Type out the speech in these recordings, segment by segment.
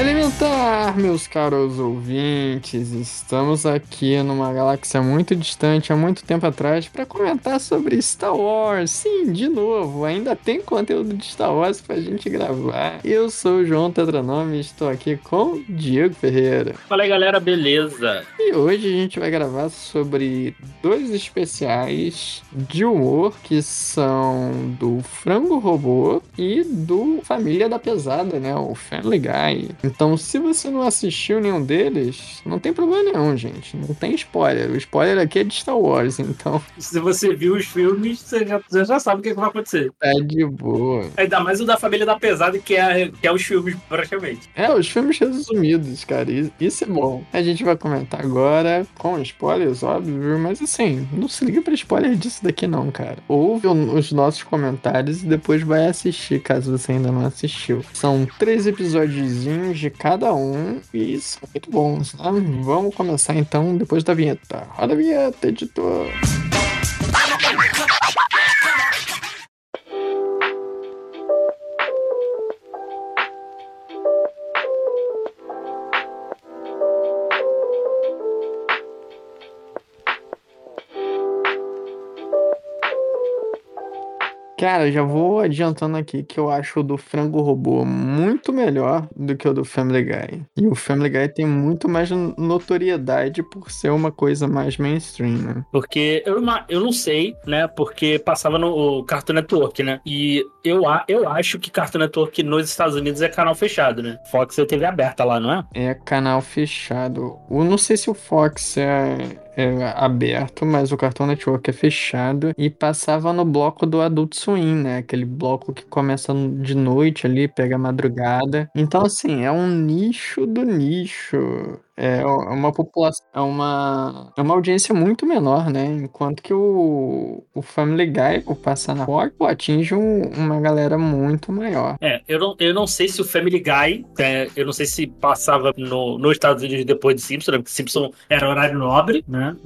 Elementar, meus caros ouvintes, estamos aqui numa galáxia muito distante há muito tempo atrás para comentar sobre Star Wars. Sim, de novo, ainda tem conteúdo de Star Wars pra gente gravar. Eu sou o João Tetranome e estou aqui com Diego Ferreira. Fala aí, galera, beleza? E hoje a gente vai gravar sobre dois especiais de humor que são do Frango Robô e do Família da Pesada, né? O Family Guy. Então, se você não assistiu nenhum deles, não tem problema nenhum, gente. Não tem spoiler. O spoiler aqui é de Star Wars, então Se você viu os filmes, você já, você já sabe o que, que vai acontecer. é de boa. Ainda mais o da Família da Pesada, que é, que é os filmes, praticamente. É, os filmes resumidos, cara. Isso é bom. A gente vai comentar agora com spoilers, óbvio, mas assim, não se liga pra spoiler disso daqui não, cara. Ouve os nossos comentários e depois vai assistir, caso você ainda não assistiu. São três episódiozinhos de cada um e são muito bons, né? Vamos começar então depois da vinheta. Roda a vinheta, editor. Cara, já vou adiantando aqui que eu acho o do Frango Robô muito melhor do que o do Family Guy. E o Family Guy tem muito mais notoriedade por ser uma coisa mais mainstream, né? Porque eu, não- eu não sei, né? Porque passava no Cartoon Network, né? E eu, eu acho que Cartoon Network nos Estados Unidos é canal fechado, né? Fox é TV aberta lá, não é? É canal fechado. Eu não sei se o Fox é, é aberto, mas o Cartoon Network é fechado. E passava no bloco do Adult Swim, né? Aquele bloco que começa de noite ali, pega a madrugada. Então, assim, é um nicho do nicho. É uma população, é uma, é uma audiência muito menor, né? Enquanto que o, o Family Guy, por passar na Fox, atinge um- uma galera muito maior. É, eu não, eu não sei se o Family Guy, é, eu não sei se passava no, nos Estados Unidos depois de Simpson, né? Porque Simpson era horário nobre, né?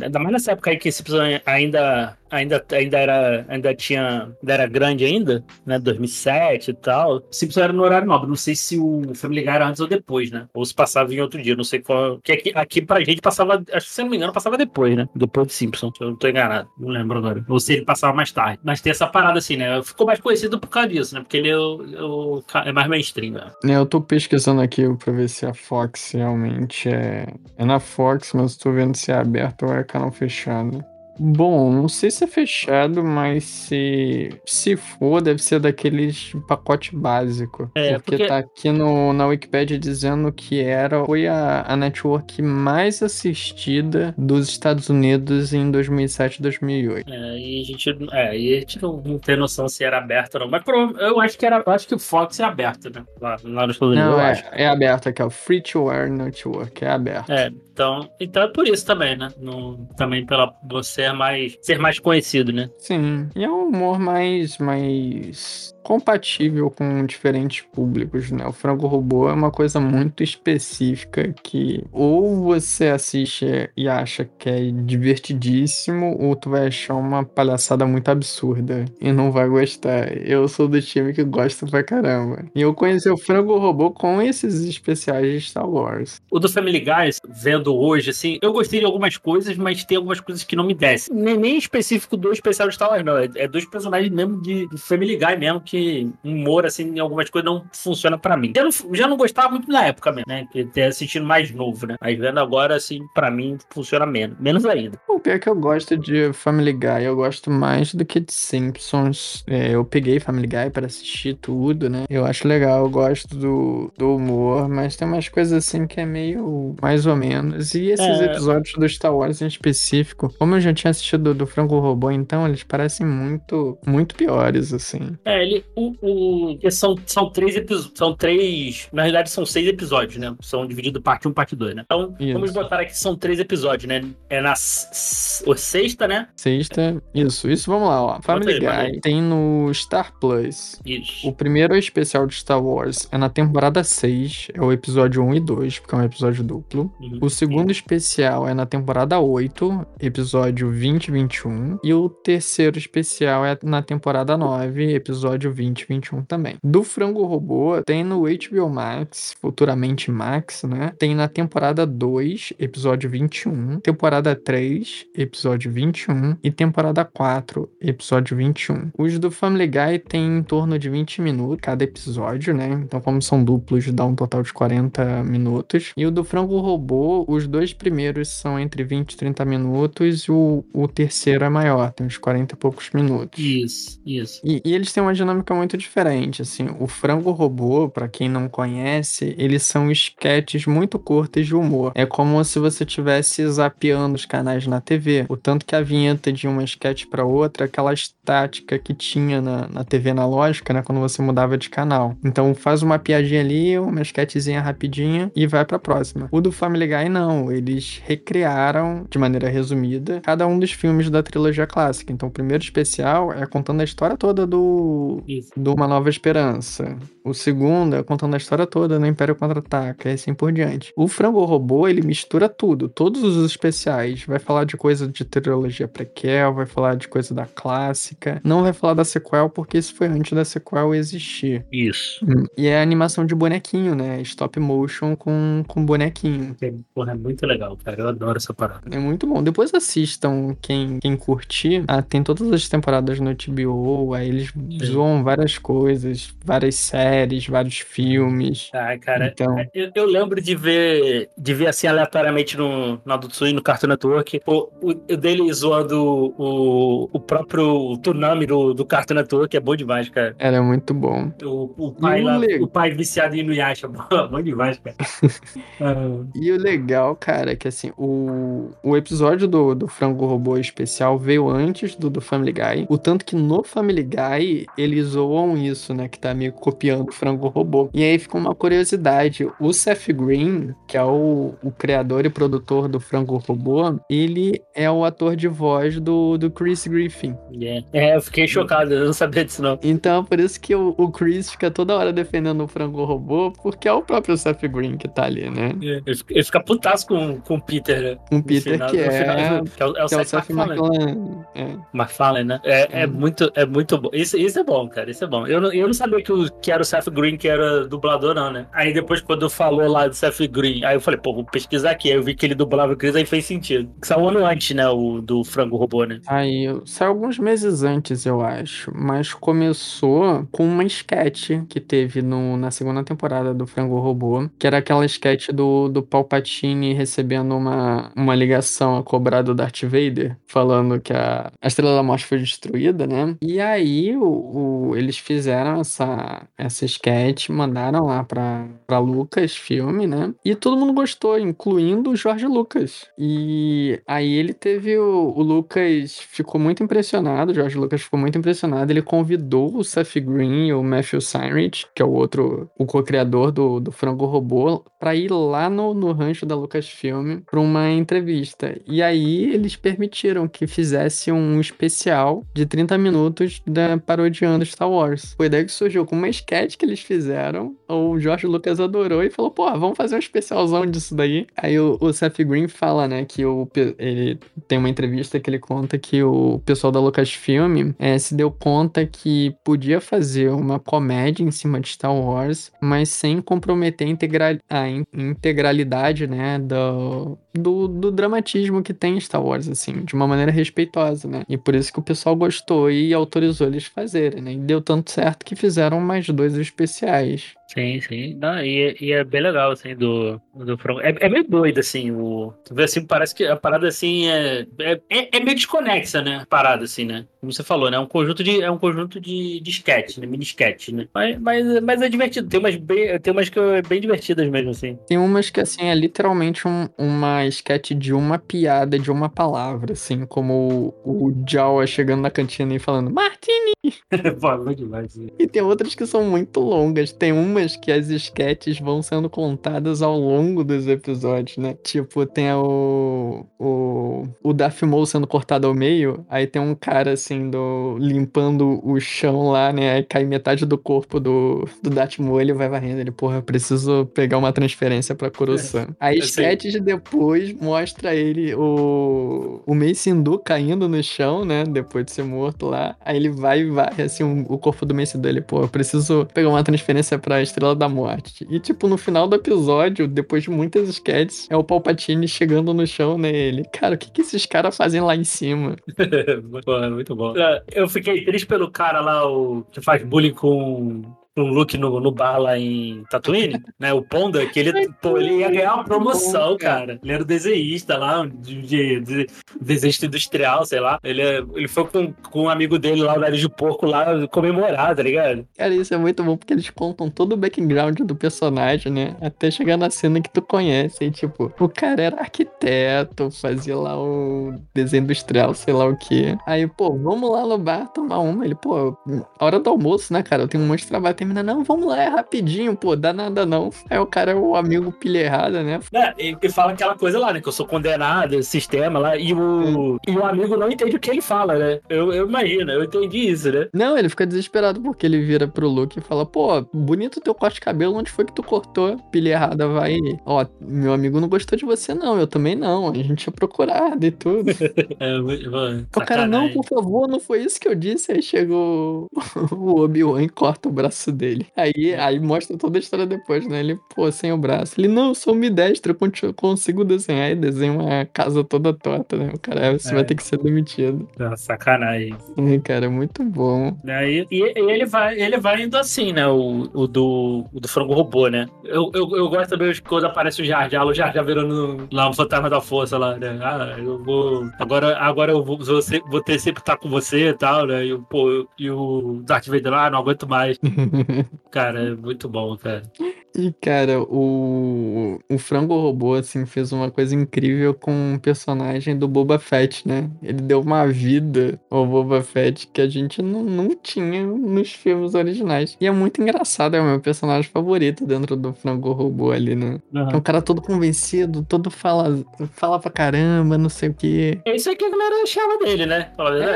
É, Ainda mais nessa época aí que Simpson ainda, ainda, ainda, era, ainda tinha, ainda era grande ainda, né? 2007 e tal. Simpson era no horário nobre. Não sei se o Family Guy era antes ou depois, né? Ou se passava em outro dia. Não sei qual. Que aqui, aqui pra gente passava, acho que se eu não me engano, passava depois, né? Depois de Simpson. Se eu não tô enganado. Não lembro agora. Ou se ele passava mais tarde. Mas tem essa parada assim, né? Ficou mais conhecido por causa disso, né? Porque ele é, o, ca- é mais mainstream, né? É, Eu tô pesquisando aqui pra ver se a Fox realmente é. É na Fox, mas tô vendo se é aberto ou é canal fechado. Bom, não sei se é fechado, mas se, se for, deve ser daqueles pacote básico. É, porque, porque- tá aqui no, na Wikipedia dizendo que era foi a, a network mais assistida dos Estados Unidos em 2007 2008. É, e a gente, é, e a gente não, não tem noção se era aberto ou não. Mas eu acho que era. Acho que o Fox é aberto, né? Lá, lá nos Estados Unidos, Não, é, acho. é aberto aqui, ó. Free to Air Network, é aberto. É, então, então é por isso também, né? Não, também pela você é mais, ser mais conhecido, né? Sim, e é um humor mais, mais compatível com diferentes públicos, né? O Frango Robô é uma coisa muito específica que ou você assiste e acha que é divertidíssimo, ou tu vai achar uma palhaçada muito absurda e não vai gostar. Eu sou do time que gosta pra caramba. E eu conheci o Frango Robô com esses especiais de Star Wars. O do Family Guy, vendo hoje, assim, eu gostei de algumas coisas, mas tem algumas coisas que não me descem. Nem, nem específico do especial de Star Wars, não. É, é personagens mesmo de, de Family Guy mesmo, que humor, assim, em algumas coisas não funciona pra mim. Eu não- já não gostava muito na época mesmo, né? Que ter assistido mais novo, né? Mas vendo agora, assim, pra mim, funciona menos. Menos ainda. O pior é que eu gosto de Family Guy, eu gosto mais do que de Simpsons. É, eu peguei Family Guy para assistir tudo, né? Eu acho legal, eu gosto do, do humor, mas tem umas coisas assim que é meio mais ou menos. E esses É. episódios do Star Wars em específico, como eu já tinha assistido do Frango Robô, então eles parecem muito, muito piores, assim. É, ele, o, o, são, são três episódios. São três. Na realidade, são seis episódios, né? São divididos parte 1, parte 2, né? Então, Isso. vamos botar aqui são três episódios, né? É na sexta, né? Sexta. Isso, isso, vamos lá, ó. Family bota. Guy tem no Star Plus. Isso. O primeiro especial de Star Wars é na temporada 6, é o episódio 1 e 2, porque é um episódio duplo. Uhum. O segundo especial é na temporada 8, episódio 20 e 21. E o terceiro especial é na temporada 9, episódio 20 e 21 também. Do Frango Robô tem no HBO Max, futuramente Max, né? Tem na temporada 2, episódio 21. Temporada 3, episódio 21. E temporada 4, episódio 21. Os do Family Guy tem em torno de 20 minutos cada episódio, né? Então, como são duplos, dá um total de 40 minutos. E o do Frango Robô, os dois primeiros são entre 20 e 30 minutos, e o, o terceiro é maior, tem uns 40 e poucos minutos. Isso, isso. E, e eles têm uma dinâmica muito diferente, assim, o Frango Robô, pra quem não conhece, eles são esquetes muito curtos de humor. É como se você tivesse zapeando os canais na TV, o tanto que a vinheta de uma esquete pra outra, é aquela estática que tinha na, na TV analógica, né, quando você mudava de canal. Então faz uma piadinha ali, uma esquetezinha rapidinha e vai pra próxima. O do Family Guy não, eles recriaram de maneira resumida cada um dos filmes da trilogia clássica. Então o primeiro especial é contando a história toda do Isso. do Uma Nova Esperança. O segundo é contando a história toda no Império Contra-Ataca e assim por diante. O Frango Robô, ele mistura tudo, todos os especiais. Vai falar de coisa de trilogia prequel, vai falar de coisa da clássica. Não vai falar da sequel, porque isso foi antes da sequel existir. Isso. Hum, E é animação de bonequinho, né? Stop motion com, com bonequinho. É, Porra, é muito legal, cara. Eu adoro essa parada. É muito bom. Depois assistam quem, quem curtir. Ah, tem todas as temporadas no HBO. Aí eles zoam várias coisas, várias séries, vários filmes. Ah, cara, Então. eu, eu lembro de ver, de ver assim aleatoriamente no, no Adult Swim, no Cartoon Network, o, o, dele zoando o, o próprio Tsunami do, do Cartoon Network, é bom demais, cara. Era muito bom. O, o pai lá, o pai viciado em Inuyasha, bom demais, cara. Ah, E o legal, cara, é que assim, o, o episódio do, do Frango Robô especial veio antes do, do Family Guy. O tanto que no Family Guy eles zoam isso, né? Que tá meio copiando o Frango Robô. E aí fica uma curiosidade: o Seth Green, que é o, o criador e produtor do Frango Robô, ele é o ator de voz do, do Chris Griffin. yeah. É, eu fiquei chocado, eu não sabia disso não. Então, por isso que o, o Chris fica toda hora defendendo o Frango Robô, porque é o próprio Seth Green que tá ali, né? Ele fica- ele fica putaço com, com o Peter, né? Um No Peter final- que é, final- que é o, é o que é o Seth Seth MacFarlane. MacFarlane. É. Né? É, é Hum. muito, é muito bom. Isso, isso é bom, cara. Isso é bom. Eu eu não sabia que, o, que era o Seth Green que era dublador, não, né? Aí depois, quando falou lá do Seth Green, aí eu falei, pô, vou pesquisar aqui. Aí eu vi que ele dublava o Chris, aí fez sentido. Saiu ano antes, né? O do Frango Robô, né? Aí, saiu alguns meses antes, eu acho, mas começou com uma sketch que teve no, na segunda temporada do Frango Robô, que era aquela sketch do, do Palpatine recebendo uma, uma ligação a cobrar do Darth Vader, falando que a, a Estrela da Morte foi destruída, né? E aí, o, o- eles fizeram essa, essa sketch, mandaram lá pra, pra Lucas filme, né? E todo mundo gostou, incluindo o Jorge Lucas. E aí ele teve o, o Lucas ficou muito impressionado, o Jorge Lucas ficou muito impressionado. Ele convidou o Seth Green e o Matthew Steinrich, que é o outro, o co-criador do, do Frango Robô, pra ir lá no, no rancho da Lucasfilm pra uma entrevista. E aí eles permitiram que fizesse um especial de 30 minutos da, parodiando Star Wars. Foi daí que surgiu com uma sketch que eles fizeram. O Jorge Lucas adorou e falou: pô, vamos fazer um especialzão disso daí. Aí o, o Seth Green fala, né, que o, ele tem uma entrevista que ele conta que o pessoal da Lucasfilm eh, se deu conta que podia fazer uma comédia em cima de Star Wars, mas sem comprometer a, integra- a in- integralidade, né, do, do, do dramatismo que tem em Star Wars, assim, de uma maneira respeitosa, né? E por isso que o pessoal gostou e autorizou eles fazerem, né? E deu tanto certo que fizeram mais dois especiais. Sim, sim. Não, e, e é bem legal, assim, do, do. É, é meio doido, assim, o. Tu vê assim, parece que a parada assim é. É, é, é meio desconexa, né? A parada, assim, né? Como você falou, né? É um conjunto de, é um conjunto de, de sketch, né? Mini sketch, né? Mas, mas, mas é divertido. Tem umas, bem, tem umas que é bem divertidas mesmo, assim. Tem umas que, assim, é literalmente um, uma sketch de uma piada, de uma palavra, assim, como o, o Jawa chegando na cantina e falando Martini! Pô, é demais. Assim. E tem outras que são muito longas. Tem umas que as sketches vão sendo contadas ao longo dos episódios, né? Tipo, tem o. O, o Darth Maul sendo cortado ao meio. Aí tem um cara, assim, do, limpando o chão lá, né? Aí cai metade do corpo do, do Darth Maul. Ele vai varrendo. Ele, porra, eu preciso pegar uma transferência pra Kurosan. Aí sketches depois mostra ele, o. O Mace Windu caindo no chão, né? Depois de ser morto lá. Aí ele vai e vai, assim, o corpo do Mace dele. Pô, eu preciso pegar uma transferência pra Estrela da Morte. E, tipo, no final do episódio, depois de muitas sketches, é o Palpatine chegando no chão nele. Cara, o que, que esses caras fazem lá em cima? Pô, é muito bom. Eu fiquei triste pelo cara lá, o que faz bullying com um look no, no bar lá em Tatooine, né? O Ponda, que ele, pô, ele ia ganhar uma promoção, cara. Ele era o desenhista lá, de, de, de desenhista industrial, sei lá. Ele, ele foi com, com um amigo dele lá, o nariz de porco, lá comemorar, tá ligado? Cara, isso é muito bom porque eles contam todo o background do personagem, né? Até chegar na cena que tu conhece. E, tipo, o cara era arquiteto, fazia lá o desenho industrial, sei lá o que. Aí, pô, vamos lá no bar tomar uma. Ele, pô, hora do almoço, né, cara? Eu tenho um monte de trabalho termina, não, vamos lá, é rapidinho, pô, dá nada não. Aí o cara é o amigo pilha errada, né? É, e, fala aquela coisa lá, né, que eu sou condenado, sistema lá, e o, é. e o amigo não entende o que ele fala, né? Eu, eu imagino, eu entendi isso, né? Não, ele fica desesperado porque ele vira pro Luke e fala, pô, bonito teu corte de cabelo, onde foi que tu cortou? Pilha errada, vai. Ó, meu amigo não gostou de você não, eu também não, a gente ia procurar de tudo. é, mano, o cara, não, por favor, não foi isso que eu disse. Aí chegou o Obi-Wan e corta o braço dele. Aí, é. aí mostra toda a história depois, né? Ele, pô, sem o braço. Ele, não, eu sou ambidestro, eu consigo desenhar. E desenha uma casa toda torta, né? O cara, você é. vai ter que ser demitido. Ah, sacanagem. É, cara, muito bom. Aí, e, e, ele, vai, ele vai indo assim, né? O, o, do, o do frango robô, né? Eu, eu, eu gosto também quando aparece o Jar Jar, o Jar Jar virando lá um fantasma da força lá, né? Ah, eu vou... Agora, agora eu vou, vou, vou ter sempre estar com você e tal, né? E, pô, e o Darth Vader lá, ah, não aguento mais. Cara, é muito bom, cara. E, cara, o, o Frango Robô, assim, fez uma coisa incrível com o personagem do Boba Fett, né? Ele deu uma vida ao Boba Fett que a gente não, não tinha nos filmes originais. E é muito engraçado, é o meu personagem favorito dentro do Frango Robô ali, né? Uhum. É um cara todo convencido, todo fala, fala pra caramba, não sei o quê. É isso que a galera chama dele, né?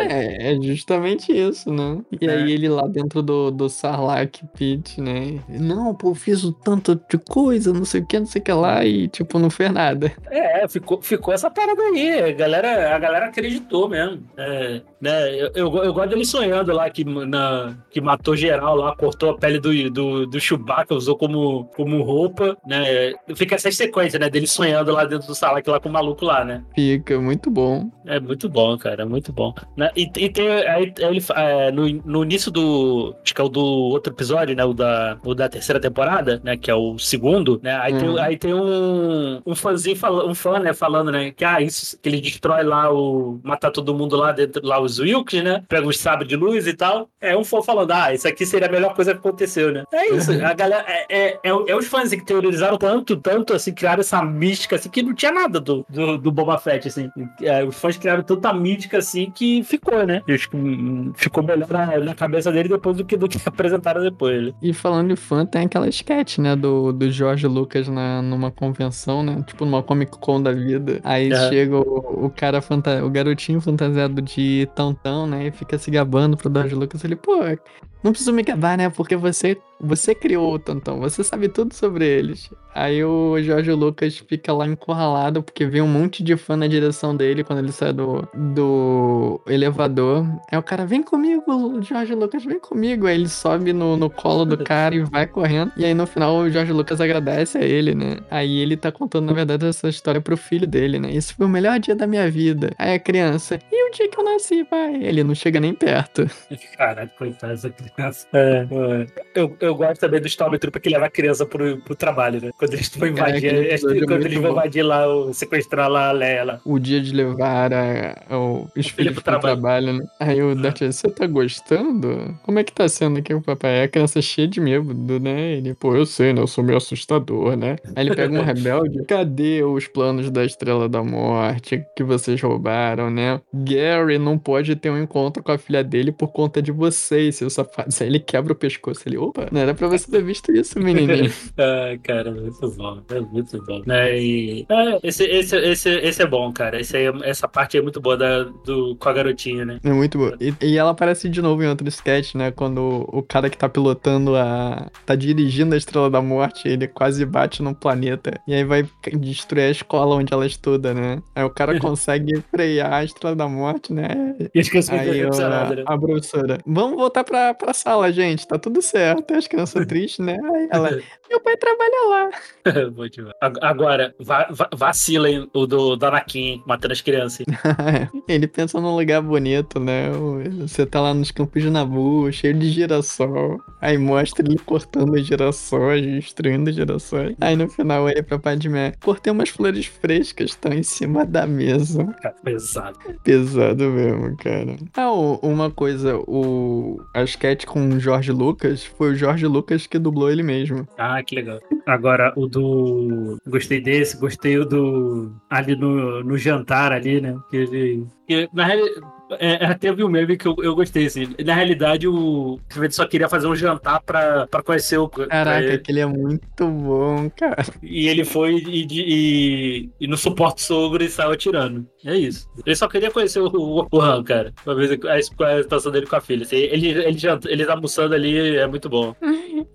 É, é justamente isso, né? E é. aí ele lá dentro do, do Sarlacc Pit, né? Não, pô, fiz o tanto de coisa, não sei o que, não sei o que lá, e tipo, não fez nada. É, ficou, ficou essa parada aí. A galera, a galera acreditou mesmo. É, né, eu, eu, eu, gosto dele sonhando lá que, na, que matou geral lá, cortou a pele do, do, do Chewbacca, usou como, como roupa, né? Fica essa sequência, né? Dele sonhando lá dentro do Salak lá com o maluco lá, né? Fica, muito bom. É muito bom, cara, muito bom. Né? E, e tem aí, ele, é, no, no início do. Acho que é o do outro episódio, né? O da, o da terceira temporada, né? Que é o segundo, né? Aí, tem, uhum. aí tem um, um fãzinho, um fã, né? Falando, né? Que, ah, isso, que ele destrói lá o. matar todo mundo lá dentro, lá os Wilks, né? Pega os sabres de luz e tal. É um fã falando, ah, isso aqui seria a melhor coisa que aconteceu, né? É isso. Uhum. A galera. É, é, é, é, os fãs que teorizaram tanto, tanto, assim, criaram essa mística, assim, que não tinha nada do, do, do Boba Fett, assim. É, os fãs criaram tanta mística, assim, que ficou, né? ficou melhor na, na, cabeça dele depois do que, do que apresentaram depois. Né? E falando de fã, tem aquela sketch, né? Do, do Jorge Lucas na, numa convenção, né? Tipo, numa Comic Con da vida. Aí é. chega o, o cara, fanta o garotinho fantasiado de Tantão, né? E fica se gabando pro Jorge Lucas. Ele, pô, não preciso me gabar, né? Porque você você criou o Tantão, você sabe tudo sobre eles. Aí o Jorge Lucas fica lá encurralado porque vem um monte de fã na direção dele quando ele sai do, do elevador. Aí o cara, vem comigo, Jorge Lucas, vem comigo. Aí ele sobe no, no colo do cara e vai correndo. E aí no final o Jorge Lucas agradece a ele, né? Aí ele tá contando, na verdade, essa história pro filho dele, né? Esse foi o melhor dia da minha vida. Aí a criança, e o dia que eu nasci, pai? Ele não chega nem perto. Caralho, coitado dessa criança. É, é. Eu, eu eu gosto também do Stormtrooper que leva a criança pro, pro trabalho, né? Quando eles vão invadir, é, é quando muito eles vão invadir lá, o, sequestrar lá a Leia lá. O dia de levar a- o- os filhos pro pro trabalho. trabalho, né? Aí o Darth você tá gostando? Como é que tá sendo aqui o papai? É a criança cheia de medo, né? Ele, pô, eu sei, né? Eu sou meio assustador, né? Aí ele pega um rebelde. Cadê os planos da Estrela da Morte que vocês roubaram, né? Gary não pode ter um encontro com a filha dele por conta de vocês, seus safados. Aí ele quebra o pescoço. Ele, opa, não era pra você ter visto isso, menininho. Ai, cara, muito bom. É muito bom. Né? E, é, esse, esse, esse, esse é bom, cara. Esse aí, essa parte é muito boa da, do, com a garotinha, né? É muito boa. E, e ela aparece de novo em outro sketch, né? Quando o, cara que tá pilotando a. tá dirigindo a Estrela da Morte, ele quase bate num planeta. E aí vai destruir a escola onde ela estuda, né? Aí o cara consegue frear a Estrela da Morte, né? E ficam Aí emocionadas, né? a professora, vamos voltar pra, pra sala, gente, tá tudo certo. As crianças tristes, né? Aí ela, meu pai trabalha lá. Ag- Agora, va- va- o do, do Anakin matando as crianças. Ele pensa num lugar bonito, né? Você tá lá nos campos de Nabu, cheio de girassol. Aí mostra ele cortando os girassóis, destruindo os girassóis. Aí no final ele pra Padmé, cortei umas flores frescas, estão em cima da mesa. Cara, pesado. Pesado mesmo, cara. Ah, uma coisa, o a sketch com o Jorge Lucas foi o Jorge Lucas que dublou ele mesmo. Ah, que legal. Agora, o do. Gostei desse, gostei o do. Ali no, no jantar, ali, né? Que ele. que, na realidade. É, é, teve um meme que eu, eu gostei, assim. Na realidade, o ele só queria fazer um jantar pra, pra conhecer o. pra Caraca, ele- aquele é muito bom, cara. E ele foi e, e, e não suporta o sogro e saiu atirando. É isso. Ele só queria conhecer o, o, o Han, cara. Pra ver a, a situação dele com a filha. Assim, ele, ele, janta, ele tá almoçando ali, é muito bom.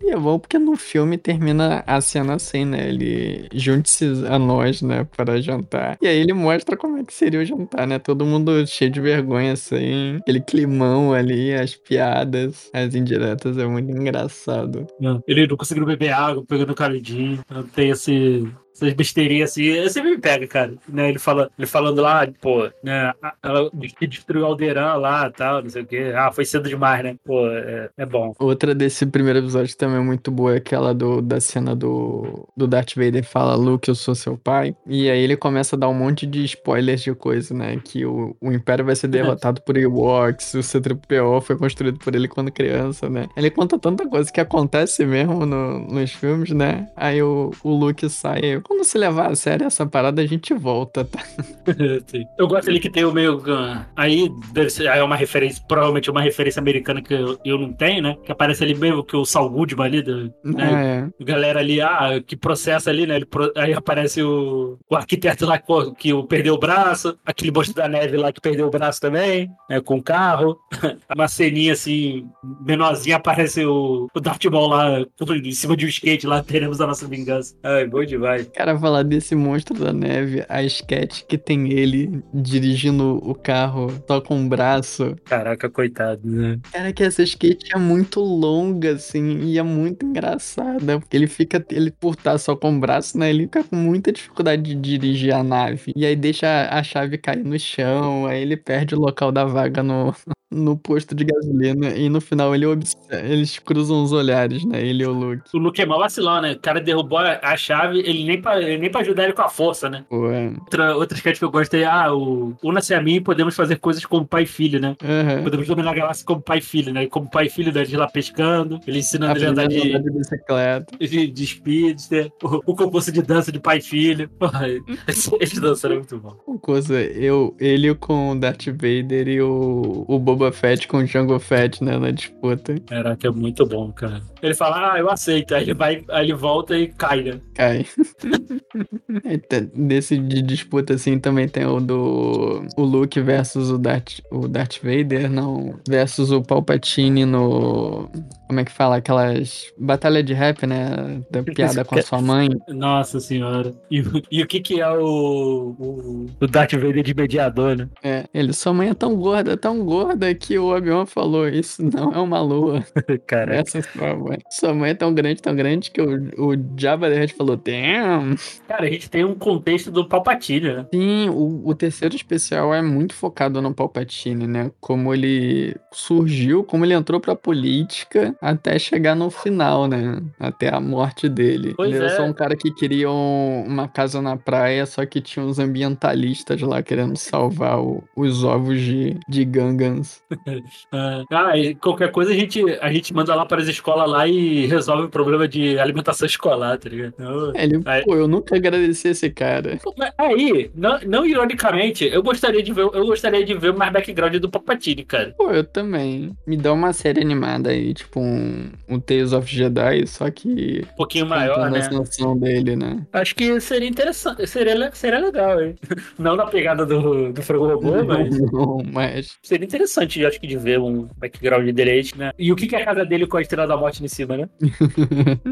E é bom porque no filme termina a cena assim, né? Ele junte-se a nós, né, para jantar. E aí ele mostra como é que seria o jantar, né? Todo mundo cheio de vergonha, assim. Aquele climão ali, as piadas, as indiretas, é muito engraçado. Ele não conseguiu beber água, pegando canudinho. Então Tem esse. Essas besteirinhas assim, eu sempre me pega, cara. Né? Ele, fala, ele falando lá, pô, né? Ela que destruiu o Alderan lá tal, não sei o quê. Ah, foi cedo demais, né? Pô, é, é bom. Outra desse primeiro episódio também é muito boa, é aquela do, da cena do, do Darth Vader fala, Luke, eu sou seu pai. E aí ele começa a dar um monte de spoilers de coisa, né? Que o, o Império vai ser derrotado por Ewoks, o C-3PO foi construído por ele quando criança, né? Ele conta tanta coisa que acontece mesmo no- nos filmes, né? Aí o, o Luke sai, quando se levar a sério essa parada, a gente volta, tá? Eu gosto ali que tem o meio. ah, Aí deve ser aí é uma referência, provavelmente uma referência americana que eu, eu não tenho, né? Que aparece ali mesmo que o Saul Goodman ali, né? É, galera ali, ah, que processa ali, né? Ele pro- Aí aparece o, o arquiteto lá que, que o- perdeu o braço, aquele monstro da neve lá que perdeu o braço também, né? Com o carro. Uma ceninha assim, menorzinha, aparece o, o Darth Maul lá em cima de um skate lá, teremos a nossa vingança. Ai, bom demais. Cara, falar desse monstro da neve, a sketch que tem ele dirigindo o carro só com o braço. Caraca, coitado, né? Cara, que essa sketch é muito longa, assim, e é muito engraçada. Porque ele fica, ele por estar só com o braço, né? Ele fica com muita dificuldade de dirigir a nave. E aí deixa a chave cair no chão, aí ele perde o local da vaga no, no posto de gasolina. E no final ele eles cruzam os olhares, né? Ele e o Luke. O Luke é mó vacilão, né? O cara derrubou a chave, ele nem pra, ele nem pra ajudar ele com a força, né? Pô, é. Outra, outra sketch que eu gosto é, ah, o Una-se a mim podemos fazer coisas como pai e filho, né? Aham. Podemos dominar a galáxia como pai e filho, né? Como pai e filho, né? Eles lá pescando, ele ensinando ele a andar de, de bicicleta. de, de speedster, o, o concurso de dança de pai e filho. Esse- Eles dançaram muito bom. Uma coisa, eu, ele com o Darth Vader e o, o Boba Fett com o Jango Fett, né, na disputa. Caraca, é muito bom, cara. Ele fala, ah, eu aceito. Aí ele vai, aí ele volta e cai, né? Cai. Desse de disputa, assim, também tem o do o Luke versus o Darth, o Darth Vader, não, versus o Palpatine no... Como é que fala? Aquelas batalha de rap, né? Da piada com a sua mãe. Nossa senhora. E, o- e o que que é o, o, o Darth Vader de mediador, né? É, ele, sua mãe é tão gorda, tão gorda hora que o Obi-Wan falou, isso não é uma lua. Cara, Essa é sua mãe. Sua mãe é tão grande, tão grande que o, o Jabba the Hutt falou, damn. cara, a gente tem um contexto do Palpatine, né? Sim, o, o terceiro especial é muito focado no Palpatine, né? Como ele surgiu, como ele entrou pra política até chegar no final, né? Até a morte dele. Pois ele era é. só um cara que queria um- uma casa na praia, só que tinha uns ambientalistas lá querendo salvar o- os ovos de, de Gangans. Ah, ah, e qualquer coisa a gente, a gente manda lá para as escolas lá e resolve o problema de alimentação escolar, tá ligado? Então, Ele, Aí- pô, eu nunca agradeci esse cara. Mas Aí, não, não ironicamente, eu gostaria de ver, eu gostaria de ver mais background do Palpatine, cara. Pô, eu também. Me dá uma série animada aí, tipo um, um Tales of Jedi, só que Um pouquinho maior, contando né? ascensão dele, né? Acho que seria interessante, seria, seria legal, hein? Não na pegada do, do Frango Robô, mas Não, mas seria interessante, acho que, de ver um background direito, né? E o que, que é a casa dele com a Estrela da Morte em cima, né?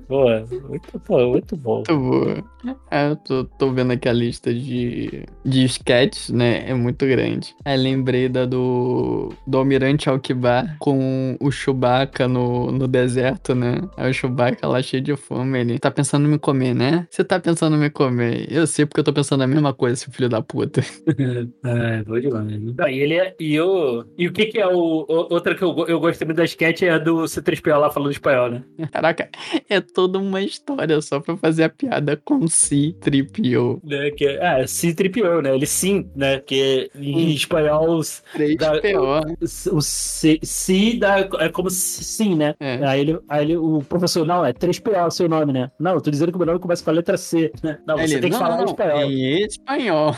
Pô, muito, pô, muito bom. muito boa. Ah, eu tô, tô vendo aqui a lista de, de sketches, né? É muito grande. Aí lembrei da do, do Almirante Alquibar com o Chewbacca no, no deserto, né? Aí o Chewbacca lá cheio de fome, ele tá pensando em me comer, né? Você tá pensando em me comer. Eu sei porque eu tô pensando a mesma coisa, seu filho da puta. É, bom demais. Não, e ele é, e, o, e o que que é o, o- outra que eu, eu gostei muito da sketch é a do C3PO lá falando espanhol, né? Caraca, é toda uma história só pra fazer a piada com si, tripio. né que é, é C3PO, né? Ele sim, né? Que em Hum. espanhol os- 3PO. o C, C dá, é como sim, né? É. Aí, ele, aí ele, o professor, não, é 3PO o seu nome, né? Não, eu tô dizendo que o meu nome começa com a letra C, né? Não, você Ele, tem que não, falar em espanhol. Em espanhol.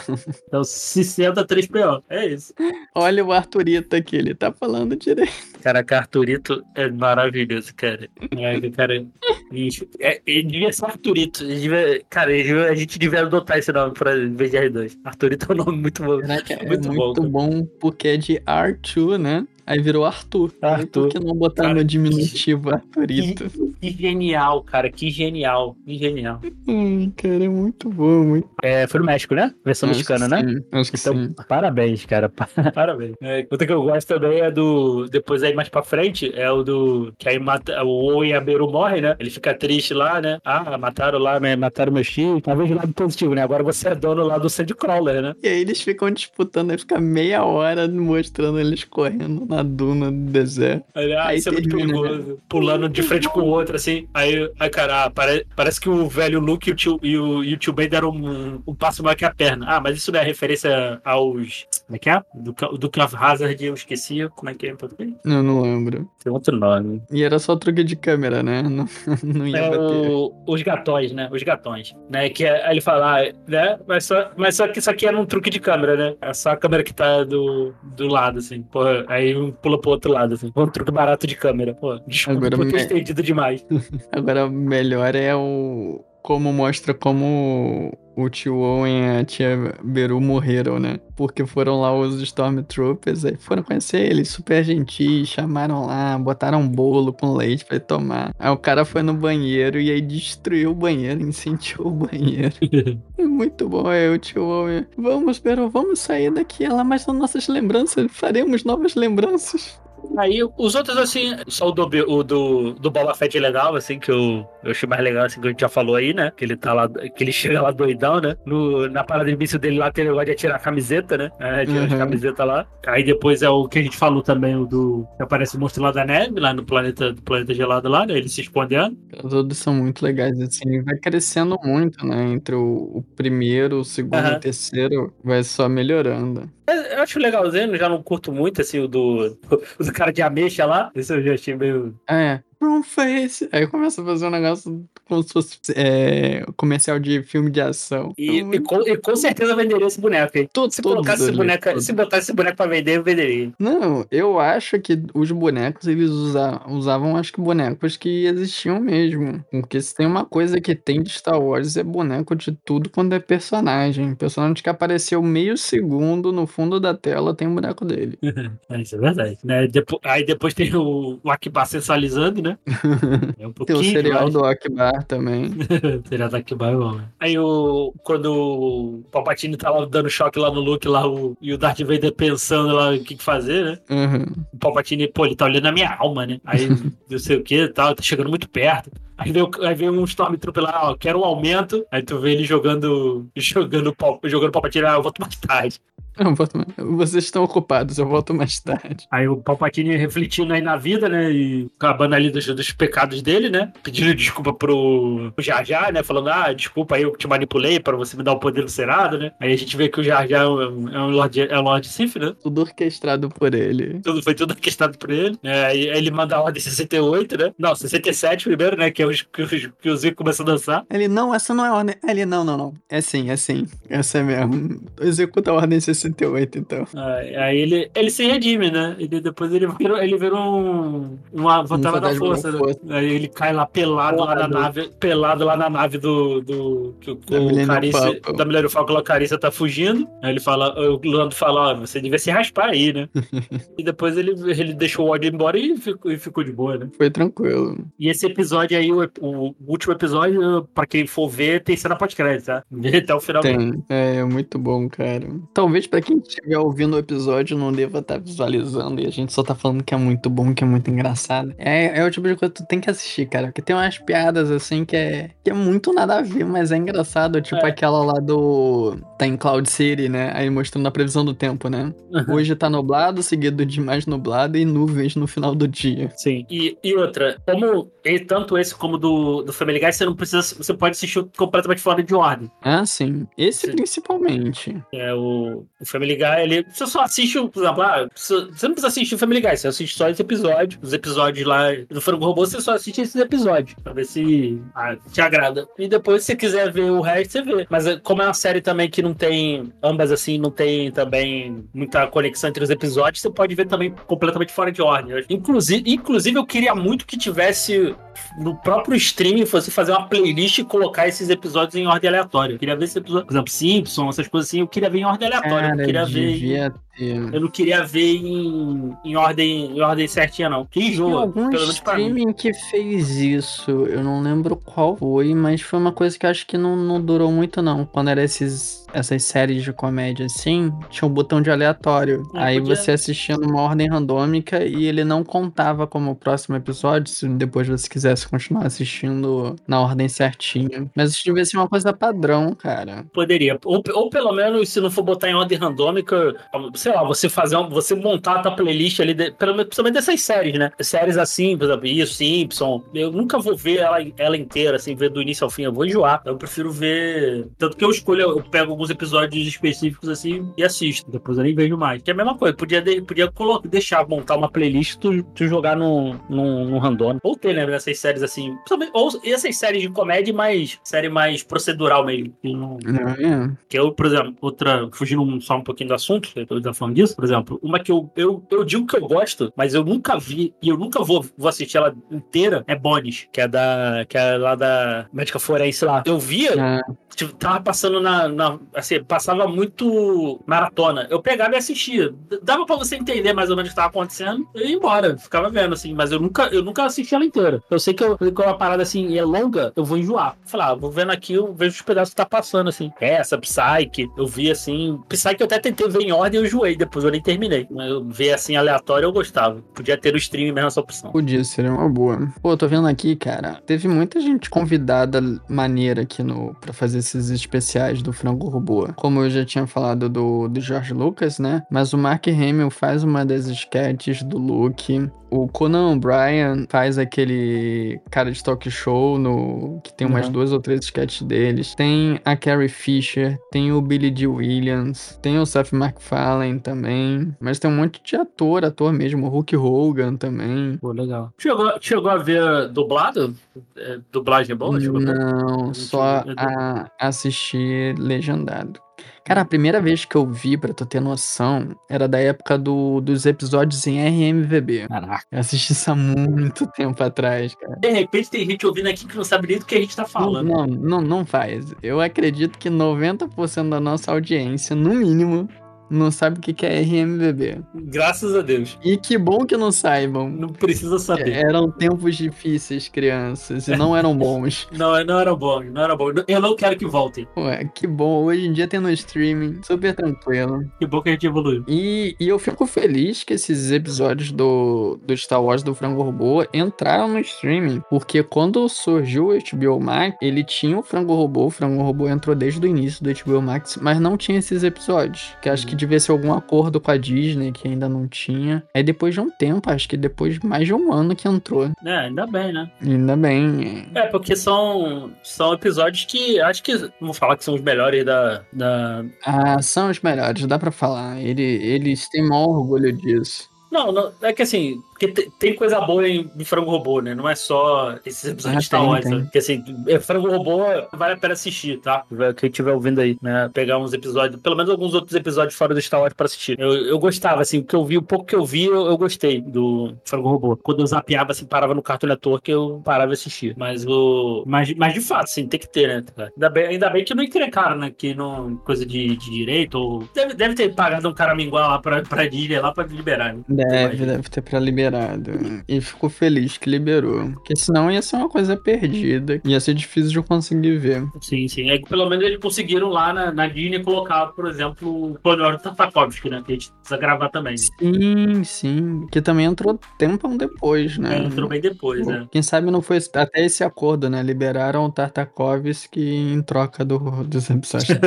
Então, se senta 3PO. É isso. Olha o Arthurito aqui, ele tá falando direito. Caraca, Arthurito é maravilhoso, cara. É, cara. Bicho, é, ele devia ser Arthurito. Ele devia- cara, devia- a gente devia adotar esse nome pra, em vez de R2. Arthurito é um nome muito bom. Caraca, é Muito muito, bom, bom, porque é de Arthur, né? Aí virou Arthur. Arthur. Por que não botar Cara, no diminutivo Arthurito? Que genial, cara. Que genial. Que genial. Hum, cara, é muito bom, muito É, foi no México, né? Versão Acho mexicana, que né? sim, Acho que Então, sim. parabéns, cara. Parabéns. É, outra que eu gosto também é do. Depois aí mais pra frente, é o do. Que aí mata, o Oyaberu morre, né? Ele fica triste lá, né? Ah, mataram lá, né? Mataram meu filho. Talvez do lado positivo, né? Agora você é dono lá do Sandcrawler, né? E aí eles ficam disputando, aí fica meia hora mostrando eles correndo na duna do deserto. Aí, ah, Aí isso é muito né? perigoso. Pulando de frente com o outro, assim. Aí, aí cara, ah, pare- parece que o velho Luke e o tio, e o, e o tio Ben deram um, um passo maior que a perna. Ah, mas isso não é referência aos. Como é que é? Do, do Cliff Hazard, eu esqueci. Como é que é em português? Eu não lembro. Tem outro nome. E era só truque de câmera, né? Não, não ia É bater. o- os gatões, né? Os gatões. Né? Que é- aí ele fala, ah, né? Mas só, mas só que isso aqui era um truque de câmera, né? É só a câmera que tá do, do lado, assim. Porra, aí um pula pro outro lado, assim. Um truque barato de câmera. Pô, desculpa Agora por ter me- estendido demais. Agora, melhor é o. Como mostra como o tio Owen e a tia Beru morreram, né? Porque foram lá os Stormtroopers, aí foram conhecer eles, super gentis, chamaram lá, botaram um bolo com leite pra ele tomar. Aí o cara foi no banheiro e aí destruiu o banheiro, incendiou o banheiro. É muito bom, é o tio Owen. Vamos, Beru, vamos sair daqui, ela, mas são nossas lembranças, faremos novas lembranças. Aí os outros, assim, só o do, o do, do Boba Fett legal, assim, que eu, eu achei mais legal, assim, que a gente já falou aí, né? Que ele tá lá, que ele chega lá doidão, né? No, na parada de início dele lá tem o negócio de atirar a camiseta, né? É, tirar as Uhum. camisetas lá. Aí depois é o que a gente falou também, o do. Que aparece o monstro lá da neve, lá no planeta, do planeta gelado lá, né? Ele se escondendo. Todos são muito legais, assim, vai crescendo muito, né? Entre o, o primeiro, o segundo e Aham. o terceiro, vai só melhorando. Eu acho legalzinho, já não curto muito, assim, o do, o do cara de ameixa lá. Esse eu já achei meio. É. Brown face. Aí começa a fazer um negócio como se fosse é, comercial de filme de ação. E, É e muito- com, e com certeza venderia esse boneco, hein? to- Se colocasse esse boneco, todos. se botasse esse boneco pra vender, eu venderia. Não, eu acho que os bonecos, eles usa- usavam, acho que bonecos que existiam mesmo. Porque se tem uma coisa que tem de Star Wars, é boneco de tudo quando é personagem. Personagem que apareceu meio segundo no fundo da tela, tem um boneco dele. É, isso é verdade. Né? Depo- aí depois tem o, o Akiba sensualizando, né? Né? É Tem o demais. do Akbar também. Serial do Akbar é bom, né? Aí o. Quando o Palpatine tá lá dando choque lá no Luke, lá, o, e o Darth Vader pensando lá o que, que fazer, né? Uhum. O Palpatine, pô, ele tá olhando a minha alma, né? Aí não sei o que tal, tá chegando muito perto. Aí veio, aí veio um Stormtrooper lá, ó, quero um aumento. Aí tu vê ele jogando. jogando o jogando o Palpatine, ah, eu volto mais tarde. Eu volto mais- Vocês estão ocupados, eu volto mais tarde. Aí o Palpatine refletindo aí na vida, né? E acabando ali dos, dos pecados dele, né? Pedindo desculpa pro, pro Jar Jar, né? Falando, ah, desculpa aí, eu te manipulei pra você me dar o poder do Cerado, né? Aí a gente vê que o Jar Jar é um, é um Lord, é um Lord Sith, né? Tudo orquestrado por ele. Tudo, foi tudo orquestrado por ele. né? Aí ele manda a ordem 68, né? Não, 67 primeiro, né? Que é os que, os, que o Zico começa a dançar. Ele, não, essa não é a ordem. Ele, não, não, não. É sim, é sim. Essa é mesmo. Executa a ordem 68, então. Aí, aí ele, ele se redime, né? E depois ele vira, ele vira um, uma da fantasma da força. né? força. Aí ele cai lá pelado lá na nave, pelado lá na nave do. do que o, Da o Carícia, da Millennium Falcon, a Carícia tá fugindo. Aí ele fala, o Lando fala, ó, você devia se raspar aí, né? e depois ele, ele deixou o ódio embora e ficou, e ficou de boa, né? Foi tranquilo. E esse episódio aí, o, o último episódio, pra quem for ver, tem cena pós-crédito, tá? Até o final. Tem. É, é muito bom, cara. Talvez pra quem estiver ouvindo o episódio não deva estar visualizando e a gente só tá falando que é muito bom, que é muito engraçado. É, é o tipo de coisa que tu tem que assistir, cara. Porque tem umas piadas assim que é, que é muito nada a ver, mas é engraçado. Tipo É. aquela lá do. Tá em Cloud City, né? Aí mostrando a previsão do tempo, né? Uhum. Hoje tá nublado, seguido de mais nublado e nuvens no final do dia. Sim. E, e outra, como e tanto esse como do, do Family Guy, você não precisa. Você pode assistir completamente fora de ordem. Ah, sim. Esse Sim. principalmente. É, o, o Family Guy, ele. Você só assiste, por exemplo, ah, você você não precisa assistir o Family Guy, você assiste só esse episódio. Os episódios lá do Frango Robô, você só assiste esses episódios. Pra ver se ah, te agrada. E depois, se você quiser ver o resto, você vê. Mas é, como é uma série também que não tem. Ambas assim, não tem também muita conexão entre os episódios, você pode ver também completamente fora de ordem. Inclusive, inclusive eu queria muito que tivesse no próprio streaming fosse fazer uma playlist e colocar esses episódios em ordem aleatória. Eu queria ver esse episódio, por exemplo, Simpson, essas coisas assim, eu queria ver em ordem aleatória. eu não Cara, queria ver. devia. Eu não queria ver em, em, ordem, em ordem certinha, não. Que enjoa, algum pelo menos pra mim. streaming que fez isso. Eu não lembro qual foi, mas foi uma coisa que acho que não, não durou muito, não. Quando era esses, essas séries de comédia assim, tinha um botão de aleatório. Ah, Aí podia- você assistia numa ordem randômica e ele não contava como o próximo episódio, se depois você quisesse continuar assistindo na ordem certinha. Mas isso devia ser uma coisa padrão, cara. Poderia. Ou, ou pelo menos, se não for botar em ordem randômica, sei lá, você fazer um- você montar a tua playlist ali, de- pelo menos principalmente dessas séries, né? Séries assim, por exemplo, isso, Simpson. Eu nunca vou ver ela, ela inteira, assim, ver do início ao fim. Eu vou enjoar. Eu prefiro ver. Tanto que eu escolho, eu pego alguns episódios específicos assim e assisto. Depois eu nem vejo mais. Que é a mesma coisa. Podia, de- podia colo- deixar montar uma playlist tu, tu jogar no, no, random. Ou ter, né? Essas séries assim. Ou essas séries de comédia, mas série mais procedural mesmo. que não- Não é? que eu, por exemplo, outra, fugindo só um pouquinho do assunto, eu tô falando disso, por exemplo, uma que eu, eu, eu digo que eu gosto, mas eu nunca vi e eu nunca vou, vou assistir ela inteira, é Bones, que é da. que é lá da Médica Forense lá. Eu via, Ah, tipo, tava passando na, na- Assim, passava muito maratona. Eu pegava e assistia. Dava pra você entender mais ou menos o que tava acontecendo e ia embora. Ficava vendo, assim, mas eu nunca, eu nunca assisti ela inteira. Eu sei que eu, quando é uma parada assim é longa, eu vou enjoar. Falar, ah, vou vendo aqui, eu vejo os pedaços que tá passando, assim. Essa, Psyche, eu vi assim. Psyche eu até tentei ver em ordem e eu enjoei, depois eu nem terminei. Mas eu ver assim aleatório eu gostava. Podia ter o stream mesmo essa opção. Podia, seria uma boa. Pô, tô vendo aqui, cara. Teve muita gente convidada maneira aqui no pra fazer esses especiais do Frango Robô. Como eu já tinha falado do, do George Lucas, né? Mas o Mark Hamill faz uma das sketches do Luke. O Conan O'Brien faz aquele cara de talk show no que tem umas Uhum. duas ou três sketches deles. Tem a Carrie Fisher, tem o Billy D. Williams, tem o Seth MacFarlane também. Mas tem um monte de ator, ator mesmo. O Hulk Hogan também. Pô, legal. Chegou, chegou a ver dublado? É, dublagem boa? Chegou a ver? Não, Eu só a assistir legendado. Cara, a primeira vez que eu vi, pra tu ter noção, era da época do, dos episódios em RMVB. Caraca. Eu assisti isso há muito tempo atrás, cara. De repente tem gente ouvindo aqui que não sabe nem do que a gente tá falando. Não, não, não faz. Eu acredito que 90% da nossa audiência, no mínimo, não sabe o que é RMVB. Graças a Deus. E que bom que não saibam. Não precisa saber. Eram tempos difíceis, crianças, e não eram bons. Não, não era bom, não era bom. Eu não quero que voltem. Ué, que bom. Hoje em dia tem no streaming, super tranquilo. Que bom que a gente evoluiu. E, e eu fico feliz que esses episódios do, do Star Wars do Frango Robô entraram no streaming. Porque quando surgiu o HBO Max, ele tinha o Frango Robô. O Frango Robô entrou desde o início do HBO Max, mas não tinha esses episódios. Que acho que devia ser algum acordo com a Disney, que ainda não tinha. Aí depois de um tempo, acho que depois de mais de um ano que entrou. É, ainda bem, né? Ainda bem. É, porque são, são episódios que acho que. Vou falar que são os melhores da. da... Ah, são os melhores, dá pra falar. Ele, eles têm maior orgulho disso. Não, não, é que assim, porque te- tem coisa boa em em Frango Robô, né? Não é só esses episódios Ah, de Star Wars. né? Porque assim, é, Frango Robô vale a pena assistir, tá? Quem estiver ouvindo aí, né? Pegar uns episódios, pelo menos alguns outros episódios fora do Star Wars pra assistir. Eu, eu gostava, assim, o que eu vi, o pouco que eu vi, eu, eu gostei do Frango Robô. Quando eu zapeava, assim, parava no Cartoon Network, eu parava e assistia. Mas o. Mas, mas de fato, assim, tem que ter, né? cara? Ainda bem, ainda bem que não encrencaram, né? Que não. Coisa de, de direito, ou. Deve, deve ter pagado um caraminguá lá pra, pra Disney lá pra liberar, né? Deve, Imagina. deve ter pra liberado. E ficou feliz que liberou. Porque senão ia ser uma coisa perdida. Ia ser difícil de eu conseguir ver. Sim, sim. É que pelo menos eles conseguiram lá na, na Disney colocar, por exemplo, o do Tartakovsky, né? Que a gente precisa gravar também. Sim, sim. Que também entrou tempão depois, né? É, entrou bem depois, né? Quem sabe não foi até esse acordo, né? Liberaram o Tartakovsky em troca do, dos episódios.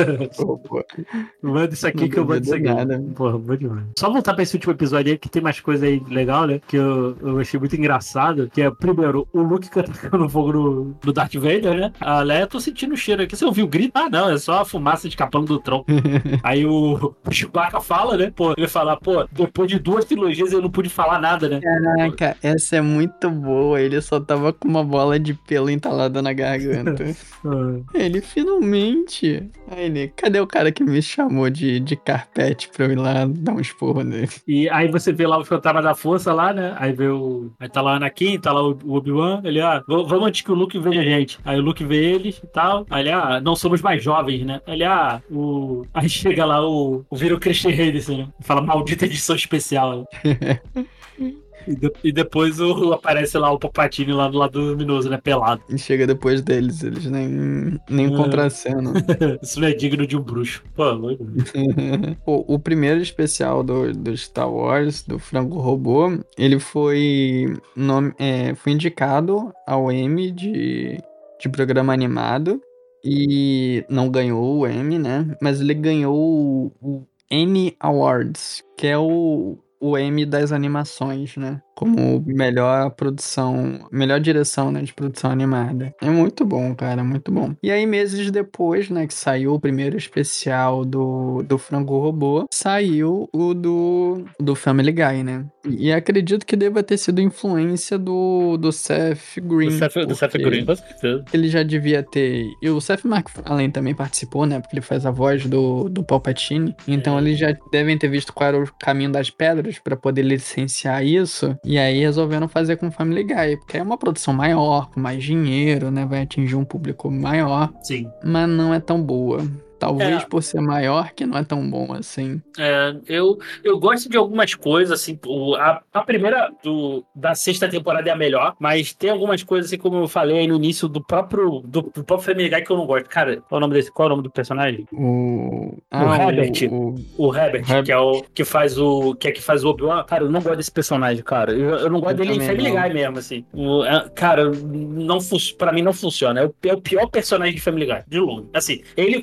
Manda isso aqui Não que eu isso aqui. duvido nada. Porra, bom demais. Só voltar pra esse último episódio aí, que tem mais coisa aí legal, né? Que eu, eu achei muito engraçado. Que é, primeiro, o Luke cantando fogo no, no Darth Vader, né? A Leia, tô sentindo o cheiro aqui. Você ouviu o grito? Ah, não, é só a fumaça escapando do tronco. aí o, o Chewbacca fala, né? Pô, ele fala, pô, depois de duas trilogias eu não pude falar nada, né? Caraca, essa é muito boa. Ele só tava com uma bola de pelo entalada na garganta. Ah. ele finalmente. Aí ele, cadê o cara que me chamou de, de carpete pra eu ir lá dar um esporro nele? E aí você vê lá o fantasma da força lá, né? Aí vê o. Aí tá lá o Anakin, tá lá o o Obi-Wan. Ele, ah, vamos antes que o Luke veja a gente. Aí o Luke vê eles e tal. Aí ele, ah, não somos mais jovens, né? Ele, ah, o. Aí chega lá o. O Viro Christian Henderson, né? Fala, maldita edição especial. E, de- e depois o, aparece lá o Palpatine lá do lado luminoso, né? Pelado. E chega depois deles, eles nem, nem É. contracenam. Isso não é digno de um bruxo. Pô, muito bom. Pô, o primeiro especial do, do Star Wars, do Frango Robô, ele foi, nome, é, foi indicado ao Emmy de, de programa animado e não ganhou o Emmy, né? Mas ele ganhou o, o Emmy Awards, que é o, o Emmy das animações, né? Como melhor produção, melhor direção, né, de produção animada. É muito bom, cara, muito bom. E aí, meses depois, né, que saiu o primeiro especial do, do Frango Robô, saiu o do, do Family Guy, né? E acredito que deva ter sido influência do, do Seth Green. Do Seth, do Seth Green, com certeza. Ele já devia ter. E o Seth MacFarlane também participou, né? Porque ele faz a voz do, do Palpatine. Então É. eles já devem ter visto qual era o caminho das pedras pra poder licenciar isso. E aí resolveram fazer com Family Guy. Porque é uma produção maior, com mais dinheiro, né? Vai atingir um público maior. Sim. Mas não é tão boa. Talvez É. por ser maior, que não é tão bom assim. É, eu, eu gosto de algumas coisas, assim, o- a, a primeira do, da sexta temporada é a melhor, mas tem algumas coisas, assim, como eu falei aí no início do próprio, do, do próprio Family Guy que eu não gosto. Cara, qual é o nome desse? Qual é o nome do personagem? O. Herbert. o- O Herbert, Herbert. que é o que faz o que é que faz o Obi-Wan. Cara, eu não gosto desse personagem, cara. Eu, eu não gosto Eu dele em Family não. Guy mesmo, assim. O- é, cara, não pra mim não funciona. É o, é o pior personagem de Family Guy, de longe. Assim, ele e o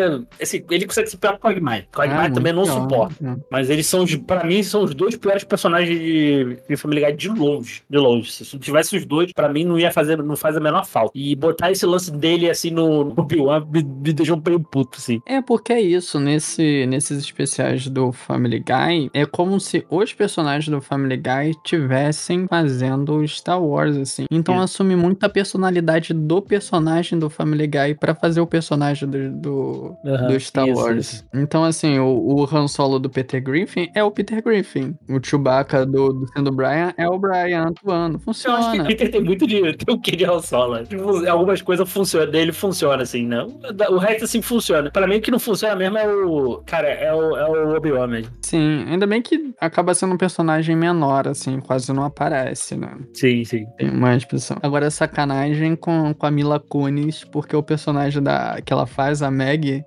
Quagmire, assim, ele consegue ser pior que o Quagmire. Quagmire Ah, também não pior. suporta. Não. Mas eles são, os- pra mim, são os dois piores personagens de, de Family Guy de longe. De longe. Se tivesse os dois, pra mim não ia fazer, não faz a menor falta. E botar esse lance dele assim no, no Obi-Wan me, me deixou um meio puto, assim. É porque é isso, nesse, nesses especiais do Family Guy, é como se os personagens do Family Guy tivessem fazendo Star Wars, assim. Então É. assume muito a personalidade do personagem do Family Guy pra fazer o personagem do, do, do, Aham, do Star isso, Wars. isso. Então, assim, o, o Han Solo do Peter Griffin é o Peter Griffin. O Chewbacca do, do sendo Brian é o Brian atuando. Eu acho que Funciona. Peter tem muito de tem o que de Han Solo. Tipo, algumas coisas funcionam, dele funciona assim, né? O resto assim funciona. Pra mim o que não funciona mesmo é o, cara, é o, é o Obi-Wan mesmo. Sim, ainda bem que acaba sendo um personagem menor, assim, quase não aparece, né? Sim, sim. Tem uma expressão. Agora, sacanagem com, com a Mila Kunis, porque o personagem da, que ela faz, a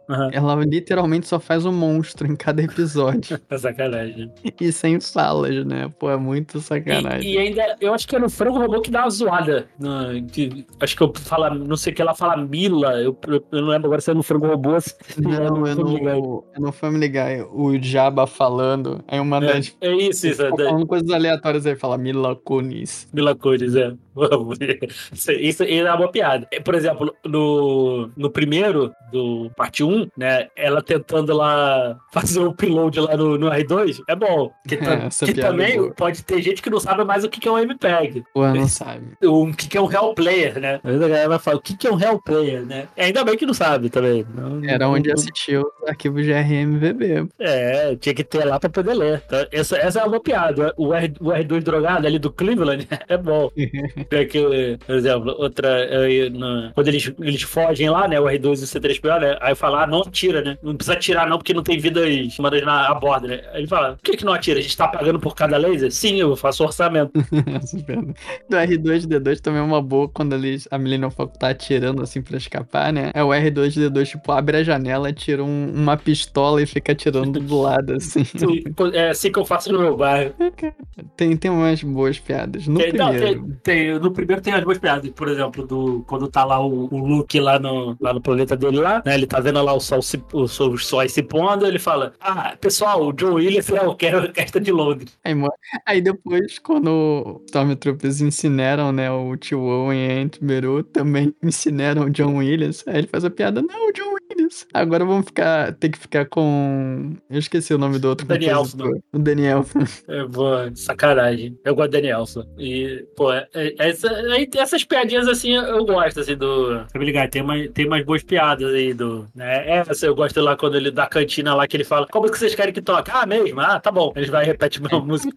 Aham. ela literalmente só faz um monstro em cada episódio. É sacanagem. e sem falas, né? Pô, é muito sacanagem. E, e ainda, eu acho que é no frango robô que dá uma zoada. No, que- acho que eu falo, não sei o que ela fala Mila. Eu, eu não lembro agora se é no frango robô. Não, é no, é no Family Guy. O Jabba falando. Aí uma das. É, é isso, isso. É, da- falando coisas aleatórias aí, fala Mila Kunis. Mila Kunis, é. Isso, isso é uma piada. É, Por exemplo, no, no primeiro, do parte 1, né? Ela tentando lá fazer o upload lá no, no R2, é bom. Que, ta- Essa que é também boa. pode ter gente que não sabe mais o que que é um MPEG. Pô, não sabe. O que que é um real player, né? Às vezes a galera vai falar, o que que é um real player, né? É, Ainda bem que não sabe também. Não- Era não- onde não- assistiu os arquivos de RMVB. É, tinha que ter lá pra poder ler. Então, essa, essa é uma piada. O, R, o R2 drogado ali do Cleveland é bom. É que, por exemplo, outra. é, na- quando eles, eles fogem lá, né? O R2 e o C3PO, né? Aí fala, ah, não atira, né? Não precisa atirar, não, porque não tem vidas humanas na a bordo, né? Aí ele fala, por que, que não atira? A gente tá pagando por cada laser? Sim, eu faço orçamento. Piada. Do R2D2 também é uma boa quando eles, a Millennium Falcon tá atirando assim pra escapar, né? É o R2D2, tipo, abre a janela, tira um- uma pistola e fica atirando do lado, assim. Sim, É assim que eu faço no meu bairro. Tem, tem umas boas piadas. No Tem, não, primeiro. tem- tem- no primeiro tem as boas piadas, por exemplo, do, quando tá lá o, o Luke lá no, lá no planeta dele lá, né? Ele tá vendo lá o sol se, o, sol- os sóis se pondo, ele fala: Ah, pessoal, o John Williams é o que é a orquestra de Londres. Aí, aí depois, quando os Stormtroopers incineram, né, o Tio Owen e a Aunt Beru, também incineram o John Williams. Aí ele faz a piada, não, o John Williams. Agora vamos ficar, ter que ficar com... Eu esqueci o nome do outro Daniel. O Daniel. É, boa, sacanagem. Eu gosto do Danielson. E, pô, é- é- essa, essas piadinhas assim eu, gosto, assim, do. Family Guy. Tem umas, tem umas boas piadas aí do. Né? Essa eu gosto lá quando ele da cantina lá que ele fala: Como que vocês querem que toque? Ah, mesmo? Ah, tá bom. Eles vai e repete a mesma música.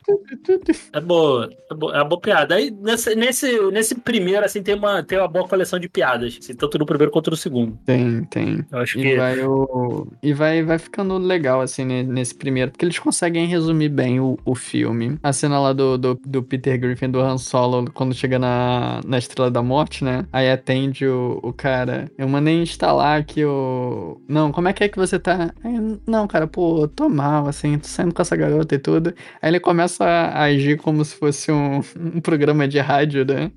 É boa, é boa, é uma boa piada. Aí nesse, nesse, nesse primeiro, assim, tem uma, tem uma boa coleção de piadas. assim, tanto no primeiro quanto no segundo. Tem, tem. Eu acho E que. vai, o... e vai, vai ficando legal, assim, ne- nesse primeiro, porque eles conseguem resumir bem o, o filme. A cena lá do, do, do Peter Griffin, do Han Solo, quando chega na, na Estrela da Morte, né? Aí atende o, o cara. Eu mandei instalar aqui o. Não, como é que é que você tá? Aí, não, cara, pô, tô mal, assim, tô saindo com essa garota e tudo. Aí ele começa a agir como se fosse um, um programa de rádio, né?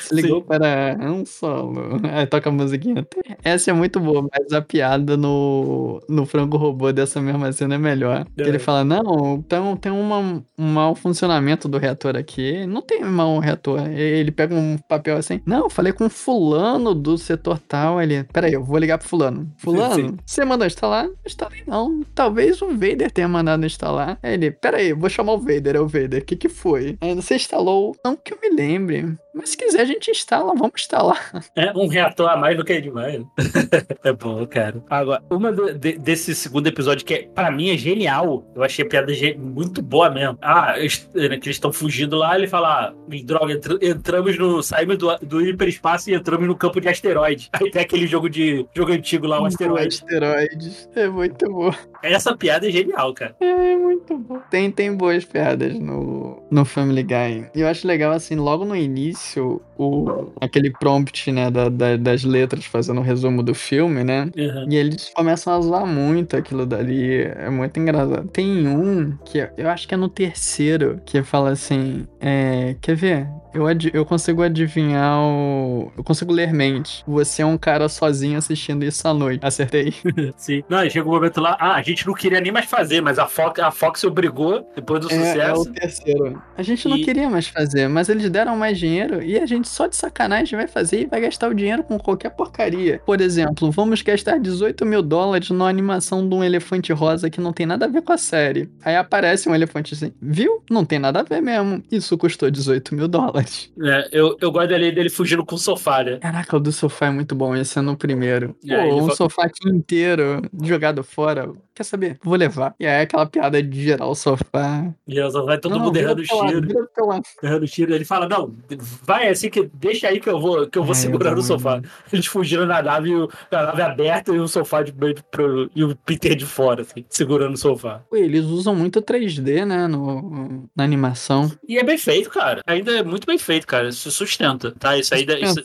Se ligou Sim. para Han Solo. Aí toca a musiquinha. Essa é muito boa, mas a piada no, no frango robô dessa mesma cena é melhor. Que ele É. fala: Não, então tem uma, um mau funcionamento do reator aqui. Não tem mau reator. E Ele pega um papel assim: Não, eu falei com fulano do setor tal. Ele, peraí, eu vou ligar pro fulano. Fulano, Sim. você mandou instalar? Não instalei, não. Talvez o Vader tenha mandado instalar. Aí ele, peraí, vou chamar o Vader, é o Vader. O que que foi? Aí você instalou? Não que eu me lembre. Mas se quiser, a gente instala, vamos instalar. É um reator a mais do que é demais. é bom, cara. Agora, uma do- de- desse segundo episódio que é, pra mim é genial. Eu achei a piada muito boa mesmo. Ah, eles, né, que eles estão fugindo lá, ele fala: ah, droga, entra- entramos no. Saímos do, do hiperespaço e entramos no campo de asteroide. Aí tem aquele jogo de jogo antigo lá, um asteroide. Asteroides. É muito bom. Essa piada é genial, cara. É muito bom. Tem, tem boas piadas no, no Family Guy. Eu acho legal, assim, logo no início, o, aquele prompt, né, da, da- das letras fazendo o resumo do filme, né? Uhum. E eles começam a zoar muito aquilo dali. É muito engraçado. Tem um que eu acho que é no terceiro, que fala assim: é, Quer ver? Eu, eu consigo adivinhar o. Eu consigo ler mente. Você é um cara sozinho assistindo isso à noite. Acertei. Sim. Não, chega um momento lá, ah, a gente não queria nem mais fazer, mas a Fox, a Fox obrigou, depois do É, é o sucesso. terceiro. A gente não E- queria mais fazer, mas eles deram mais dinheiro e a gente só de sacanagem vai fazer e vai gastar o dinheiro com qualquer porcaria. Por exemplo, vamos gastar 18 mil dólares numa animação de um elefante rosa que não tem nada a ver com a série. Aí aparece um elefante assim, viu? Não tem nada a ver mesmo. Isso custou 18 mil dólares. É, eu, eu gosto dele, dele fugindo com o sofá, né? Caraca, o do sofá é muito bom. Esse é no primeiro. Aí Pô, um fa- sofá aqui inteiro jogado fora. Quer saber? Vou levar. E aí aquela piada de girar o sofá. E só vai todo Não, mundo errando o lado. Errando o tiro. Ele fala, não, vai assim que deixa aí que eu vou, que eu vou É, segurando o sofá. também. Eles fugiram na nave, a nave aberta e o sofá de pro, e o Peter de fora, assim, segurando o sofá. Eles usam muito 3D, né? No, na animação. E é bem feito, cara. Ainda é muito bem feito, cara. Isso sustenta, tá? Isso aí. Isso,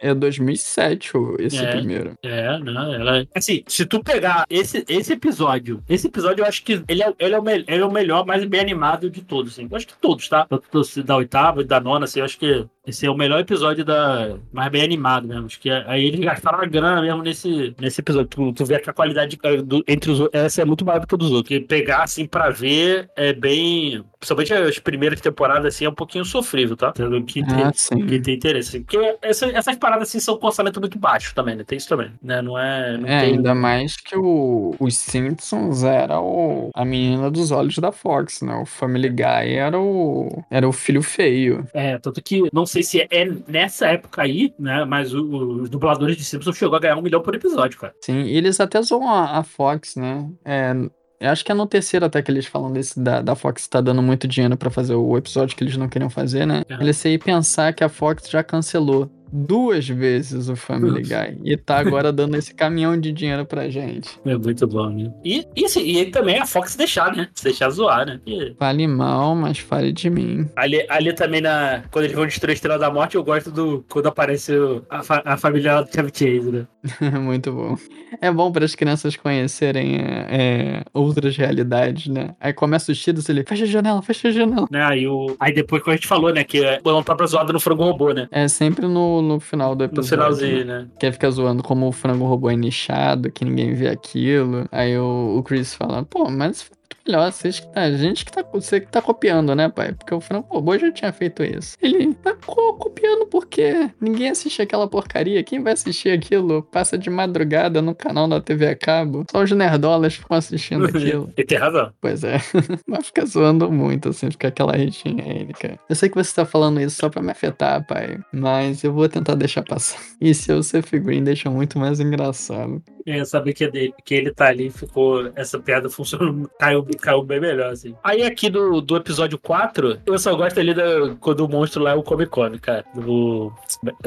é 2007 o- esse É. primeiro. É, não, ela. Assim, se tu pegar esse, esse episódio, esse episódio eu acho que ele é, ele é, o, me- ele é o melhor, mais bem animado de todos, assim. Eu acho que todos, tá? Tanto da oitava e da nona, assim, eu acho que esse é o melhor episódio da. mais bem animado mesmo. Acho que é- aí eles gastaram a grana mesmo nesse, nesse episódio. Tu, tu vê que a qualidade eh, do- entre os. Essa é muito maior do que a dos outros. Porque pegar, assim, pra ver é bem. Principalmente as primeiras temporadas, assim, é um pouquinho sofrível, tá? Entendeu? Que tem, Ah, sim. que tem interesse. Porque essa- essas paradas, assim, são com orçamento muito baixo também, né? Tem isso também, né? Não é. Não É, tem... ainda mais que o, os Simpsons era o, a menina dos olhos da Fox, né? O Family Guy era o, era o filho feio. É, tanto que não sei se é nessa época aí, né? Mas o- os dubladores de Simpsons chegou a ganhar um milhão por episódio, cara. Sim, e eles até zoam a, a Fox, né? É, eu acho que é no terceiro até que eles falam desse da, da Fox tá dando muito dinheiro pra fazer o episódio que eles não queriam fazer, né? É. Eles aí pensar que a Fox já cancelou duas vezes o Family Guy e tá agora dando esse caminhão de dinheiro pra gente. É muito bom, né? E, e, assim, e também a Fox deixar, né? Se deixar zoar, né? E Fale mal, mas fale de mim. ali, ali também, na, quando eles vão destruir a Estrela da Morte, eu gosto do quando aparece o- a, fa- a família do Chevy Chase, né? Muito bom. É bom para as crianças conhecerem é, é, outras realidades, né? Aí começa os tiros ele fecha a janela, fecha a janela. né? Aí, o, aí depois, como a gente falou, né? Que é uma própria zoada no frango robô, né? É sempre no, no final do No episódio. finalzinho, né? né? Que fica zoando como o frango robô é nichado, que ninguém vê aquilo. Aí o, o Chris fala, pô, mas melhor, vocês que tá, a gente que tá, você que tá copiando, né, pai? Porque o frango robô já tinha feito isso. Ele tá co- copiando porque ninguém assiste aquela porcaria. Quem vai assistir aquilo passa de madrugada no canal da TV a cabo. Só os nerdolas ficam assistindo aquilo. Ele tem razão. Pois é. Mas fica zoando muito, assim, fica aquela ritinha aí, cara. Eu sei que você tá falando isso só pra me afetar, pai. Mas eu vou tentar deixar passar. E seu Seth Green deixa muito mais engraçado. É, saber que é dele, que ele tá ali, ficou. Essa piada funcionou, caiu, caiu bem melhor, assim. Aí aqui do, do episódio 4, eu só gosto ali da, quando o monstro lá é o Come Come, cara. Do.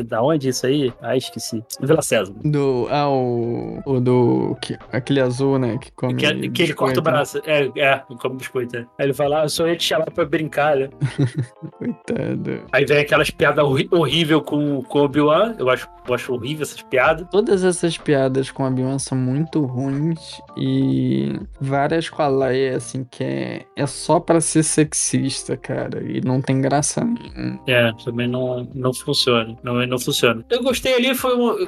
Da onde isso aí? Ah, esqueci. Vila César. Do. Ah, o. O do. Que, aquele azul, né? Que come. Que, que ele corta o biscoito. braço. É, é, come biscoito. É. Aí ele fala, ah, eu só ia te chamar pra brincar, né? Coitado. Aí vem aquelas piadas horri horríveis com, com o Obi-Wan. Eu acho, eu acho horrível essas piadas. Todas essas piadas com a Obi-Wan são muito ruins e várias com a Leia, assim, que é, é só pra ser sexista, cara, e não tem graça nenhuma. É, também não, não funciona. Não, não funciona. Eu gostei ali, foi, um,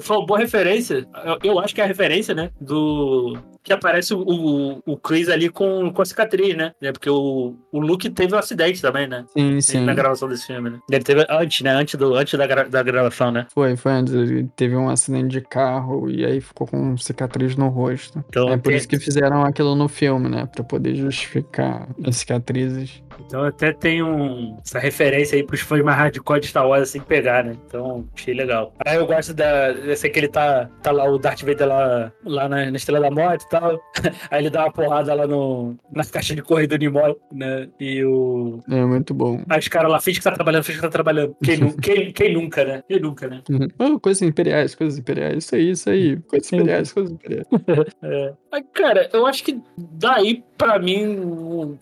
foi uma boa referência. Eu, eu acho que é a referência, né? Do. Que aparece o, o, o Chris ali com, com a cicatriz, né? É porque o, o Luke teve um acidente também, né? Sim, sim. Na gravação desse filme, né? Ele teve antes, né? Antes, do, antes da, gra- da gravação, né? Foi, foi antes. Ele teve um acidente de carro e aí ficou com cicatriz no rosto. Então, é por tem- isso que fizeram aquilo no filme, né? Pra poder justificar as cicatrizes. Então até tem um, essa referência aí pros fãs mais hardcore de Star Wars assim pegar, né? Então achei legal. Aí eu gosto da. Dessa que ele tá, tá lá, o Darth Vader lá, lá na, na Estrela da Morte e tal. Aí ele dá uma porrada lá no, na caixa de correio do Nimoy, né? E o. É muito bom. Aí os caras lá finge que tá trabalhando, finge que tá trabalhando. Quem, nu- quem, quem nunca, né? Quem nunca, né? Uhum. Oh, coisas imperiais, coisas imperiais. Isso aí, isso aí. Coisas imperiais, coisas imperiais. É. Cara, eu acho que daí, pra mim,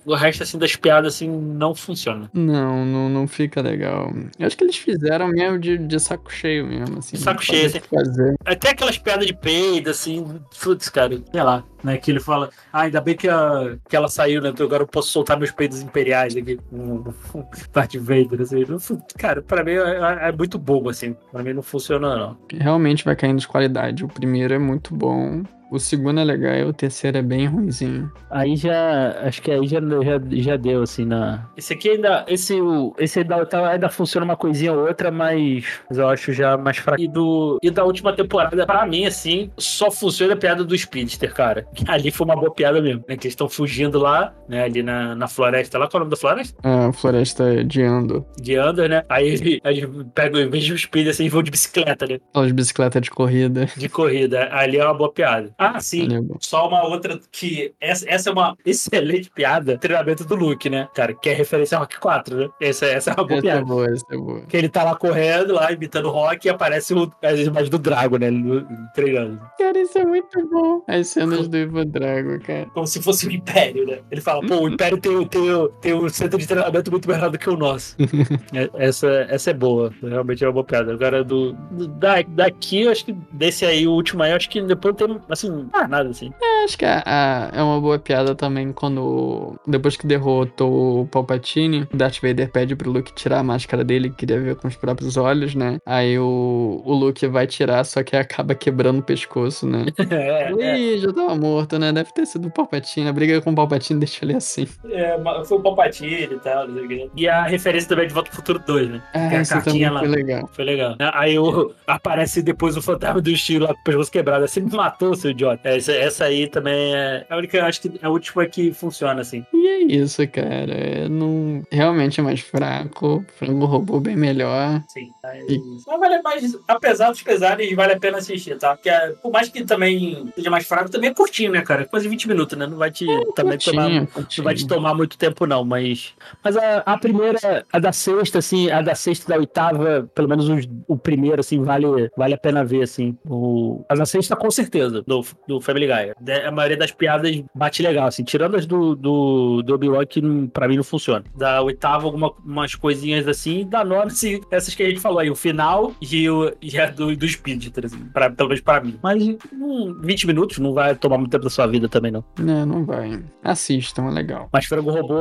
o, resto assim das piadas assim não funciona. Não, não, não fica legal. Eu acho que eles fizeram mesmo de, de saco cheio mesmo, assim. Saco cheio, que Fazer. Até aquelas piadas de peido, assim, putz, cara, sei lá, né? Que ele fala, ah, ainda bem que, a, que ela saiu, né? então Agora eu posso soltar meus peidos imperiais aqui com Darth Vader, assim. Cara, pra mim é, é muito bobo, assim. Pra mim não funciona, não. Realmente vai caindo de qualidade. O primeiro é muito bom. O segundo é legal e o terceiro é bem ruimzinho. Aí já. Acho que aí já, já, já deu, assim, na. Esse aqui ainda. Esse, o, esse ainda, tá- ainda funciona uma coisinha ou outra, mas, mas eu acho já mais fraco. E, do, e da última temporada, pra mim, assim, só funciona a piada do Speedster, cara. Ali foi uma boa piada mesmo, né? Que eles estão fugindo lá, né? Ali na, na floresta. Lá qual é o nome da floresta? A floresta de Ando. De Under, né? Aí ele- aí eles pegam, em vez de um Speed, assim, vão de bicicleta, né? Aquelas bicicletas de corrida. De corrida. Ali é uma boa piada. Ah, sim. É bom. Só uma outra que. Essa, essa é uma excelente piada. Treinamento do Luke, né? Cara, que é referência a Rock 4, né? Essa, essa é uma boa Essa é piada. boa, essa é boa. Que ele tá lá correndo, lá imitando o Rock e aparece o, as imagens do Drago, né? ele Treinando. Cara, isso é muito bom. As cenas do Ivan Drago, cara. Como se fosse o Império, né? Ele fala, pô, o Império tem, tem, tem um centro de treinamento muito melhor do que o nosso. É, essa, essa é boa. Realmente é uma boa piada. Agora, do, do- da, daqui, eu acho que desse aí, o último aí, eu acho que depois tem, assim, ah, nada assim. Acho que a- a- é uma boa piada também quando, depois que derrotou o Palpatine, Darth Vader pede pro Luke tirar a máscara dele, que queria ver com os próprios olhos, né? Aí o, o Luke vai tirar, só que acaba quebrando o pescoço, né? É, é, Ih, já tava morto, né? Deve ter sido o Palpatine. A briga com o Palpatine deixa ele assim. é, foi o Palpatine e tal, não. E a referência também é de Volta pro Futuro 2, né? Ah, Tem a cartinha lá. foi legal. Foi legal. Aí o, aparece depois o fantasma do estilo lá com o pescoço quebrado. Você me matou, seu idiota. Essa, essa aí também é a única, acho que é a última que funciona, assim. E é isso, cara. É, não... Realmente é mais fraco. Frango robô bem melhor. Sim. E- Mas vale mais, apesar dos pesares, vale a pena assistir, tá? Porque é, por mais que também seja mais fraco, também é curtinho, né, cara? Quase 20 minutos, né? Não vai te também tomar. Curtinho, Não curtinho. vai te tomar muito tempo, não, mas. Mas a, a primeira, a da sexta, assim, a da sexta e da oitava, pelo menos os- o primeiro, assim, vale, vale a pena ver, assim. O, a da sexta, com certeza, do, do Family Guy. A maioria das piadas bate legal, assim, tirando as do, do, do Obi-Wan, que pra mim não funciona. Da oitava, alguma, umas coisinhas assim, da nona, assim, essas que a gente falou aí, o final e, o, e a do, do Speedster, assim, pra, pelo menos pra mim. Mas hum, 20 minutos não vai tomar muito tempo da sua vida também, não. Não, não vai. Assistam, é legal. Mas Frango Robô,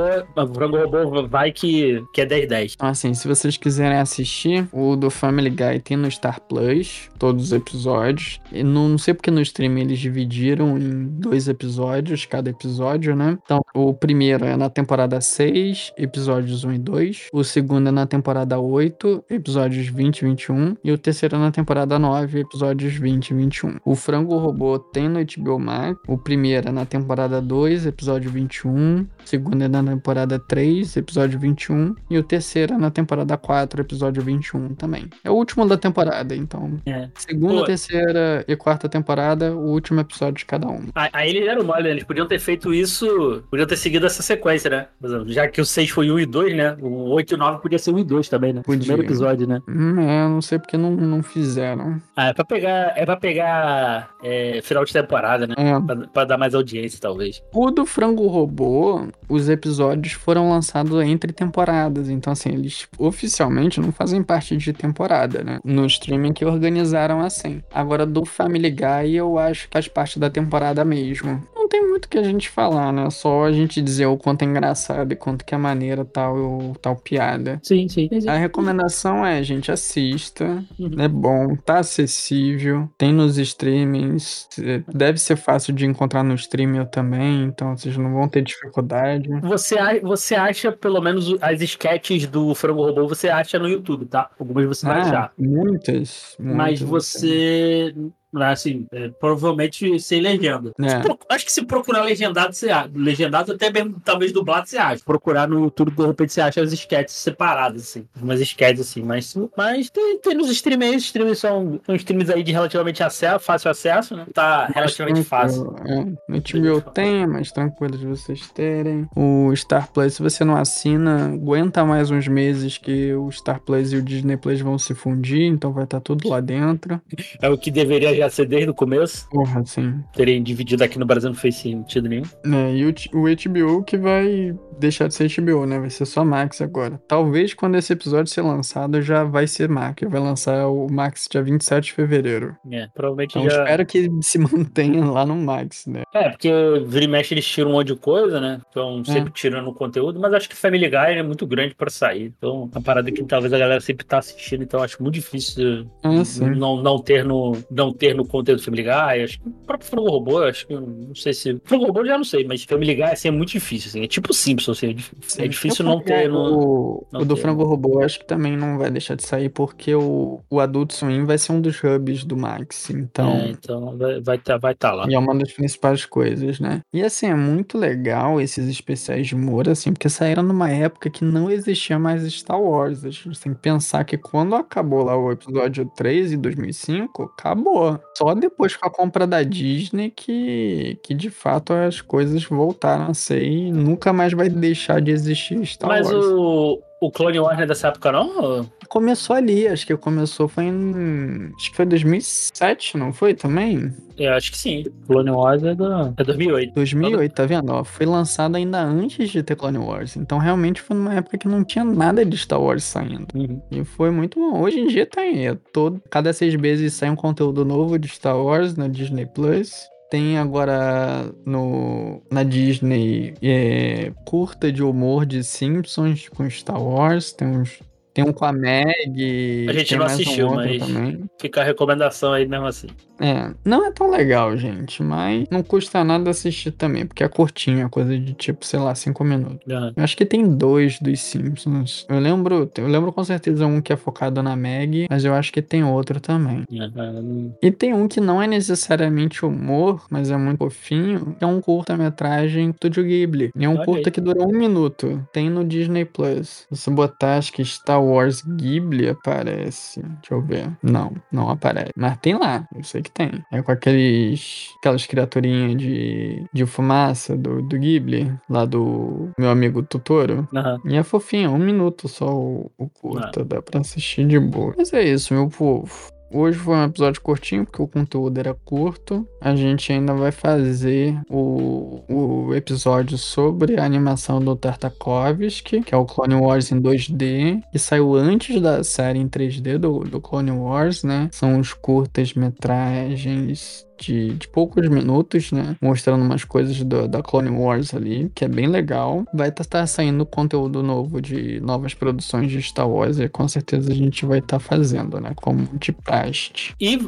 Frango Robô vai que, que é 10-10. Então, assim, se vocês quiserem assistir, o do Family Guy tem no Star Plus, todos os episódios. Não, não sei porque no stream eles dividiram em dois episódios, cada episódio, né? Então, o primeiro é na temporada 6, episódios 1 e 2. O segundo é na temporada 8, episódios 20 e 21. E o terceiro é na temporada 9, episódios 20 e 21. O Frango Robô tem no HBO Max. O primeiro é na temporada 2, episódio 21. O segundo é na temporada 3, episódio 21. E o terceiro é na temporada 4, episódio 21 também. É o último da temporada, então. É. Segunda, Pô. terceira e quarta temporada, o último episódio de cada um. Aí eles deram mole, né? Eles podiam ter feito isso, podiam ter seguido essa sequência, né? Já que o 6 foi 1 e 2, né? O 8 e o 9 podia ser 1 e 2 também, né? Podia. Primeiro episódio, né? Hum, é, não sei porque não, não fizeram. Ah, é pra pegar, é pra pegar é, final de temporada, né? É, Pra, pra dar mais audiência, talvez. O do Frango Robô, os episódios foram lançados entre temporadas. Então, assim, eles oficialmente não fazem parte de temporada, né? No streaming que organizaram assim. Agora, do Family Guy, eu acho que faz parte da temporada mesmo. Tem muito o que a gente falar, né? Só a gente dizer o quanto é engraçado e quanto que é maneira tal, tal piada. Sim, sim. A recomendação é, gente, assista. Uhum. É bom, tá acessível, tem nos streamings. Deve ser fácil de encontrar no streaming também, então vocês não vão ter dificuldade. Você, você acha, pelo menos, as sketches do Frango Robô, você acha no YouTube, tá? Algumas você vai achar. Ah, muitas, Mas muitas, você. Assim, é, provavelmente sem legenda. É. Pro- Acho que se procurar legendado, você acha. Legendado, até mesmo, talvez dublado, você acha. Procurar no YouTube, de repente, você acha as sketches separadas, assim. Umas sketches, assim. Mas, mas tem, tem nos. Os streams são, são streams aí de relativamente acesso, fácil acesso, né? Tá relativamente fácil. É, no HBO tem, é mais tranquilo de vocês terem. O Star Plus, se você não assina, aguenta mais uns meses que o Star Plus e o Disney Plus vão se fundir, então vai estar tudo lá dentro. É o que deveria já ser desde o começo. Porra, assim. Terem dividido aqui no Brasil não fez sentido nenhum. É, e o, o HBO que vai deixar de ser HBO, né? Vai ser só Max agora. Talvez quando esse episódio ser lançado já vai ser Max. Vai lançar o Max dia 27 de fevereiro. É, provavelmente Então já. espero que se mantenha lá no Max, né? É, porque vira e mexe eles tiram um monte de coisa, né? Então, sempre tirando o conteúdo, mas acho que Family Guy é muito grande pra sair. Então, uma parada que talvez a galera sempre tá assistindo, então acho muito difícil Ah, sim. não, não ter no não ter ter no conteúdo do Family Guy. Acho que o próprio Frango Robô, acho que não sei se. Frango Robô já não sei, mas Family Guy assim, é muito difícil. Assim, é tipo Simpsons, assim, é, é difícil não ter. No... O, não o do ter. Frango Robô acho que também não vai deixar de sair, porque o, o Adult Swim vai ser um dos hubs do Max. Então. É, então vai estar vai tá, vai tá lá. E é uma das principais coisas, né? E assim, é muito legal esses especiais de humor, assim, porque saíram numa época que não existia mais Star Wars. A gente tem que pensar que quando acabou lá o episódio 3 em 2005, acabou. Só depois com a compra da Disney que, que de fato as coisas voltaram a ser e nunca mais vai deixar de existir Star Mas Wars. o, o Clone Wars não é dessa época, não? Começou ali, acho que começou foi em. Acho que foi 2007, não foi também? Eu acho que sim. Clone Wars é, da, é 2008. 2008, tá vendo? Ó, foi lançado ainda antes de ter Clone Wars. Então realmente foi numa época que não tinha nada de Star Wars saindo. Uhum. E foi muito bom. Hoje em dia tem. É todo, cada seis meses sai um conteúdo novo de Star Wars na Disney Plus. Tem agora no, na Disney é, curta de humor de Simpsons com Star Wars. Tem uns. Tem um com a Meg. A gente não um assistiu, outro mas- Também. Fica a recomendação aí mesmo assim. É, não é tão legal, gente, mas não custa nada assistir também, porque é curtinho, é coisa de tipo, sei lá, cinco minutos. Aham. Eu acho que tem dois dos Simpsons. Eu lembro, eu lembro com certeza um que é focado na Meg, mas eu acho que tem outro também. Aham. E tem um que não é necessariamente humor, mas é muito fofinho, que é um curta-metragem do Studio Ghibli. E é um Olha curta que dura um minuto. Tem no Disney Plus. Se botar, acho que Star Wars Ghibli aparece. Deixa eu ver. Não, não aparece. Mas tem lá, eu sei que tem. É com aqueles. aquelas criaturinhas de, de fumaça do, do Ghibli, lá do meu amigo Totoro. Aham. E é fofinho, um minuto só o, o curta, dá pra assistir de boa. Mas é isso, meu povo. Hoje foi um episódio curtinho, porque o conteúdo era curto. A gente ainda vai fazer o, o episódio sobre a animação do Tartakovsky, que é o Clone Wars em 2D, que saiu antes da série em 3D do, do Clone Wars, né? São os curtas-metragens de, de poucos minutos, né? Mostrando umas coisas do- da Clone Wars ali, que é bem legal. Vai estar saindo conteúdo novo de novas produções de Star Wars e com certeza a gente vai estar fazendo, né? Como de praste. E,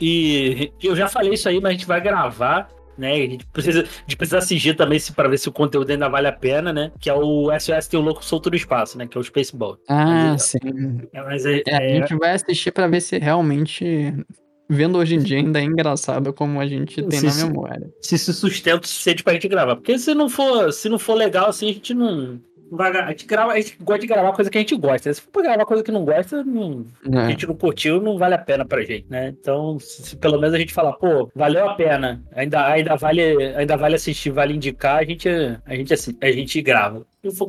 e, e eu já falei isso aí, mas a gente vai gravar. Né? A gente precisa, a gente precisa assistir também pra ver se o conteúdo ainda vale a pena, né? Que é o SOS Tem o Louco Solto no Espaço, né? Que é o Spaceball. Ah, sim. É, mas é, É, a é- gente vai assistir pra ver se realmente, vendo hoje em dia, ainda é engraçado como a gente tem Sim, na memória. se se sustenta o suficiente pra gente gravar. Porque se não for, se não for legal assim, a gente não. vai a, gente grava, a gente gosta de gravar coisa que a gente gosta. Se for pra gravar coisa que não gosta, não, a É. gente não curtiu, não vale a pena pra gente, né? Então, se, se pelo menos a gente falar, pô, valeu a pena, ainda, ainda, vale, ainda vale assistir, vale indicar, a gente, a gente, a gente grava. Se for.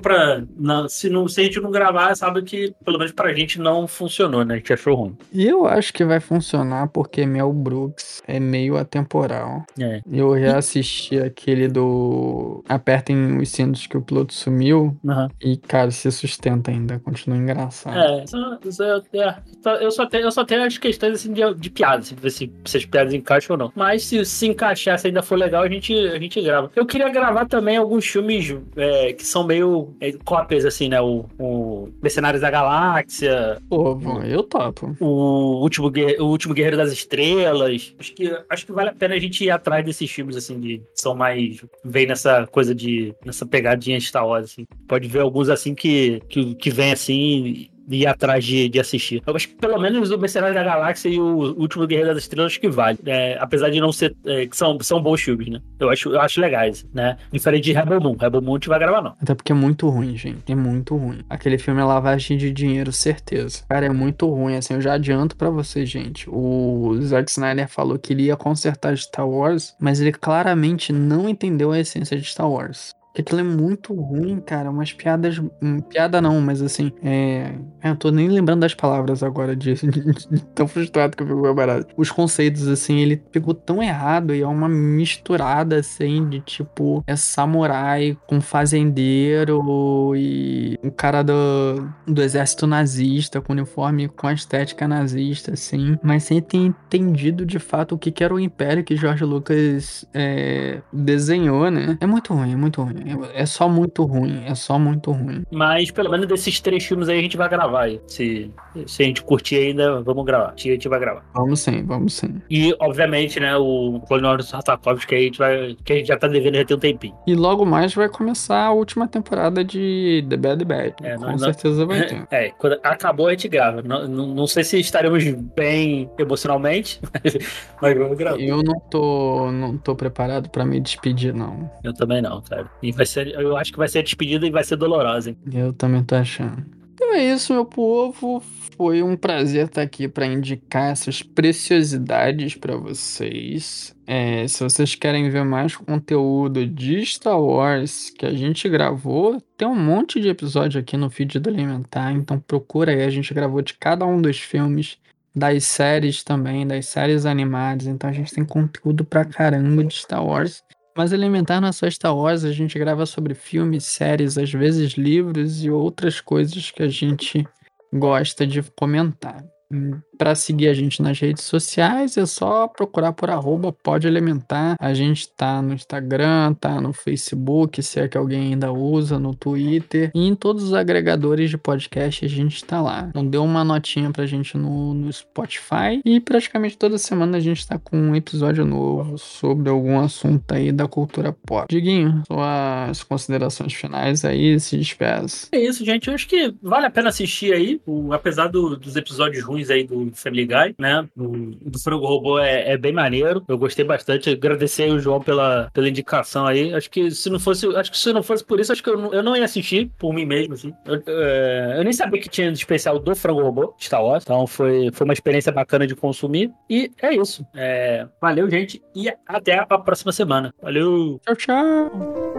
Não, se, não, se a gente não gravar, sabe que pelo menos pra gente não funcionou, né? A gente achou ruim. E eu acho que vai funcionar porque Mel Brooks é meio atemporal. É. Eu já assisti aquele do Apertem os cintos que o piloto sumiu Aham. e, cara, se sustenta ainda, continua engraçado. É, só, só- é, só- eu, só tenho, eu só tenho as questões assim, de, de piadas, assim, ver se, se as piadas encaixam ou não. Mas se se encaixar, se ainda for legal, a gente, a gente grava. Eu queria gravar também alguns filmes é, que são meio é, cópias, assim, né? O, o Mercenários da Galáxia, Pô, bom, eu topo. o último, o último Guerreiro das Estrelas. Acho que, acho que vale a pena a gente ir atrás desses filmes, assim, de que são mais. Vem nessa coisa de. nessa pegadinha de Star Wars, assim. Pode ver alguns assim que, que, que vem assim. Ir atrás de, de assistir. Eu acho que pelo menos o Mercenário da Galáxia e o Último Guerreiro das Estrelas acho que vale. É, apesar de não ser. é, que são, são bons filmes, né? Eu acho, eu acho legais, né? Diferente de Rebel Moon. Rebel Moon a gente vai gravar, não. Até porque é muito ruim, gente. É muito ruim. Aquele filme é lavagem de dinheiro, certeza. Cara, é muito ruim. Assim, eu já adianto pra vocês, gente. O Zack Snyder falou que ele ia consertar Star Wars, mas ele claramente não entendeu a essência de Star Wars. Porque aquilo é muito ruim, cara. Umas piadas. hum, Piada não, mas assim. É. Eu tô nem lembrando das palavras agora disso. Tão frustrado que eu fico parada. Os conceitos, assim, ele pegou tão errado e é uma misturada, assim, de tipo. É samurai com fazendeiro e um cara do, do exército nazista, com uniforme com a estética nazista, assim. Mas sem ter entendido de fato o que, que era o império que George Lucas é, desenhou, né? É muito ruim, é muito ruim. É só muito ruim. É só muito ruim. Mas pelo menos desses três filmes aí a gente vai gravar aí. Se, se a gente curtir ainda, vamos gravar. Se a gente vai gravar. Vamos sim, vamos sim. E, obviamente, né, o Clone Tartakovsky que a gente vai. Que a gente já tá devendo já tem um tempinho. E logo mais vai começar a última temporada de The Bad Bad. É, Com certeza vai ter. É, quando acabou a gente grava. Não, não, sei se estaremos bem emocionalmente, mas, mas vamos gravar. Eu não tô, não tô preparado pra me despedir, não. Eu também não, cara. Vai ser, eu acho que vai ser a despedida e vai ser dolorosa, hein? Eu também tô achando. Então é isso, meu povo. Foi um prazer estar aqui para indicar essas preciosidades para vocês. É, se vocês querem ver mais conteúdo de Star Wars que a gente gravou, tem um monte de episódio aqui no feed do Alimentar, então procura aí. A gente gravou de cada um dos filmes, das séries também, das séries animadas. Então a gente tem conteúdo pra caramba de Star Wars. Mas Elementar não é só Star Wars, a gente grava sobre filmes, séries, às vezes livros e outras coisas que a gente gosta de comentar. Para seguir a gente nas redes sociais é só procurar por arroba pode. A gente tá no Instagram, tá no Facebook, se é que alguém ainda usa, no Twitter e em todos os agregadores de podcast a gente tá lá. Então deu uma notinha pra gente no, no Spotify e praticamente toda semana a gente tá com um episódio novo sobre algum assunto aí da cultura pop. Diguinho, suas considerações finais aí, se despeça. É isso, gente. Eu acho que vale a pena assistir aí, o- apesar do- dos episódios ruins aí do Family Guy, né? O, do Frango Robô é, é bem maneiro. Eu gostei bastante. Agradecer aí o João pela, pela indicação aí. Acho que se não fosse, acho que se não fosse por isso, acho que eu não, eu não ia assistir por mim mesmo, assim. Eu, é, eu nem sabia que tinha de especial do Frango Robô, Star Wars. Então foi, foi uma experiência bacana de consumir. E é isso. É, valeu, gente. E até a próxima semana. Valeu! Tchau, tchau!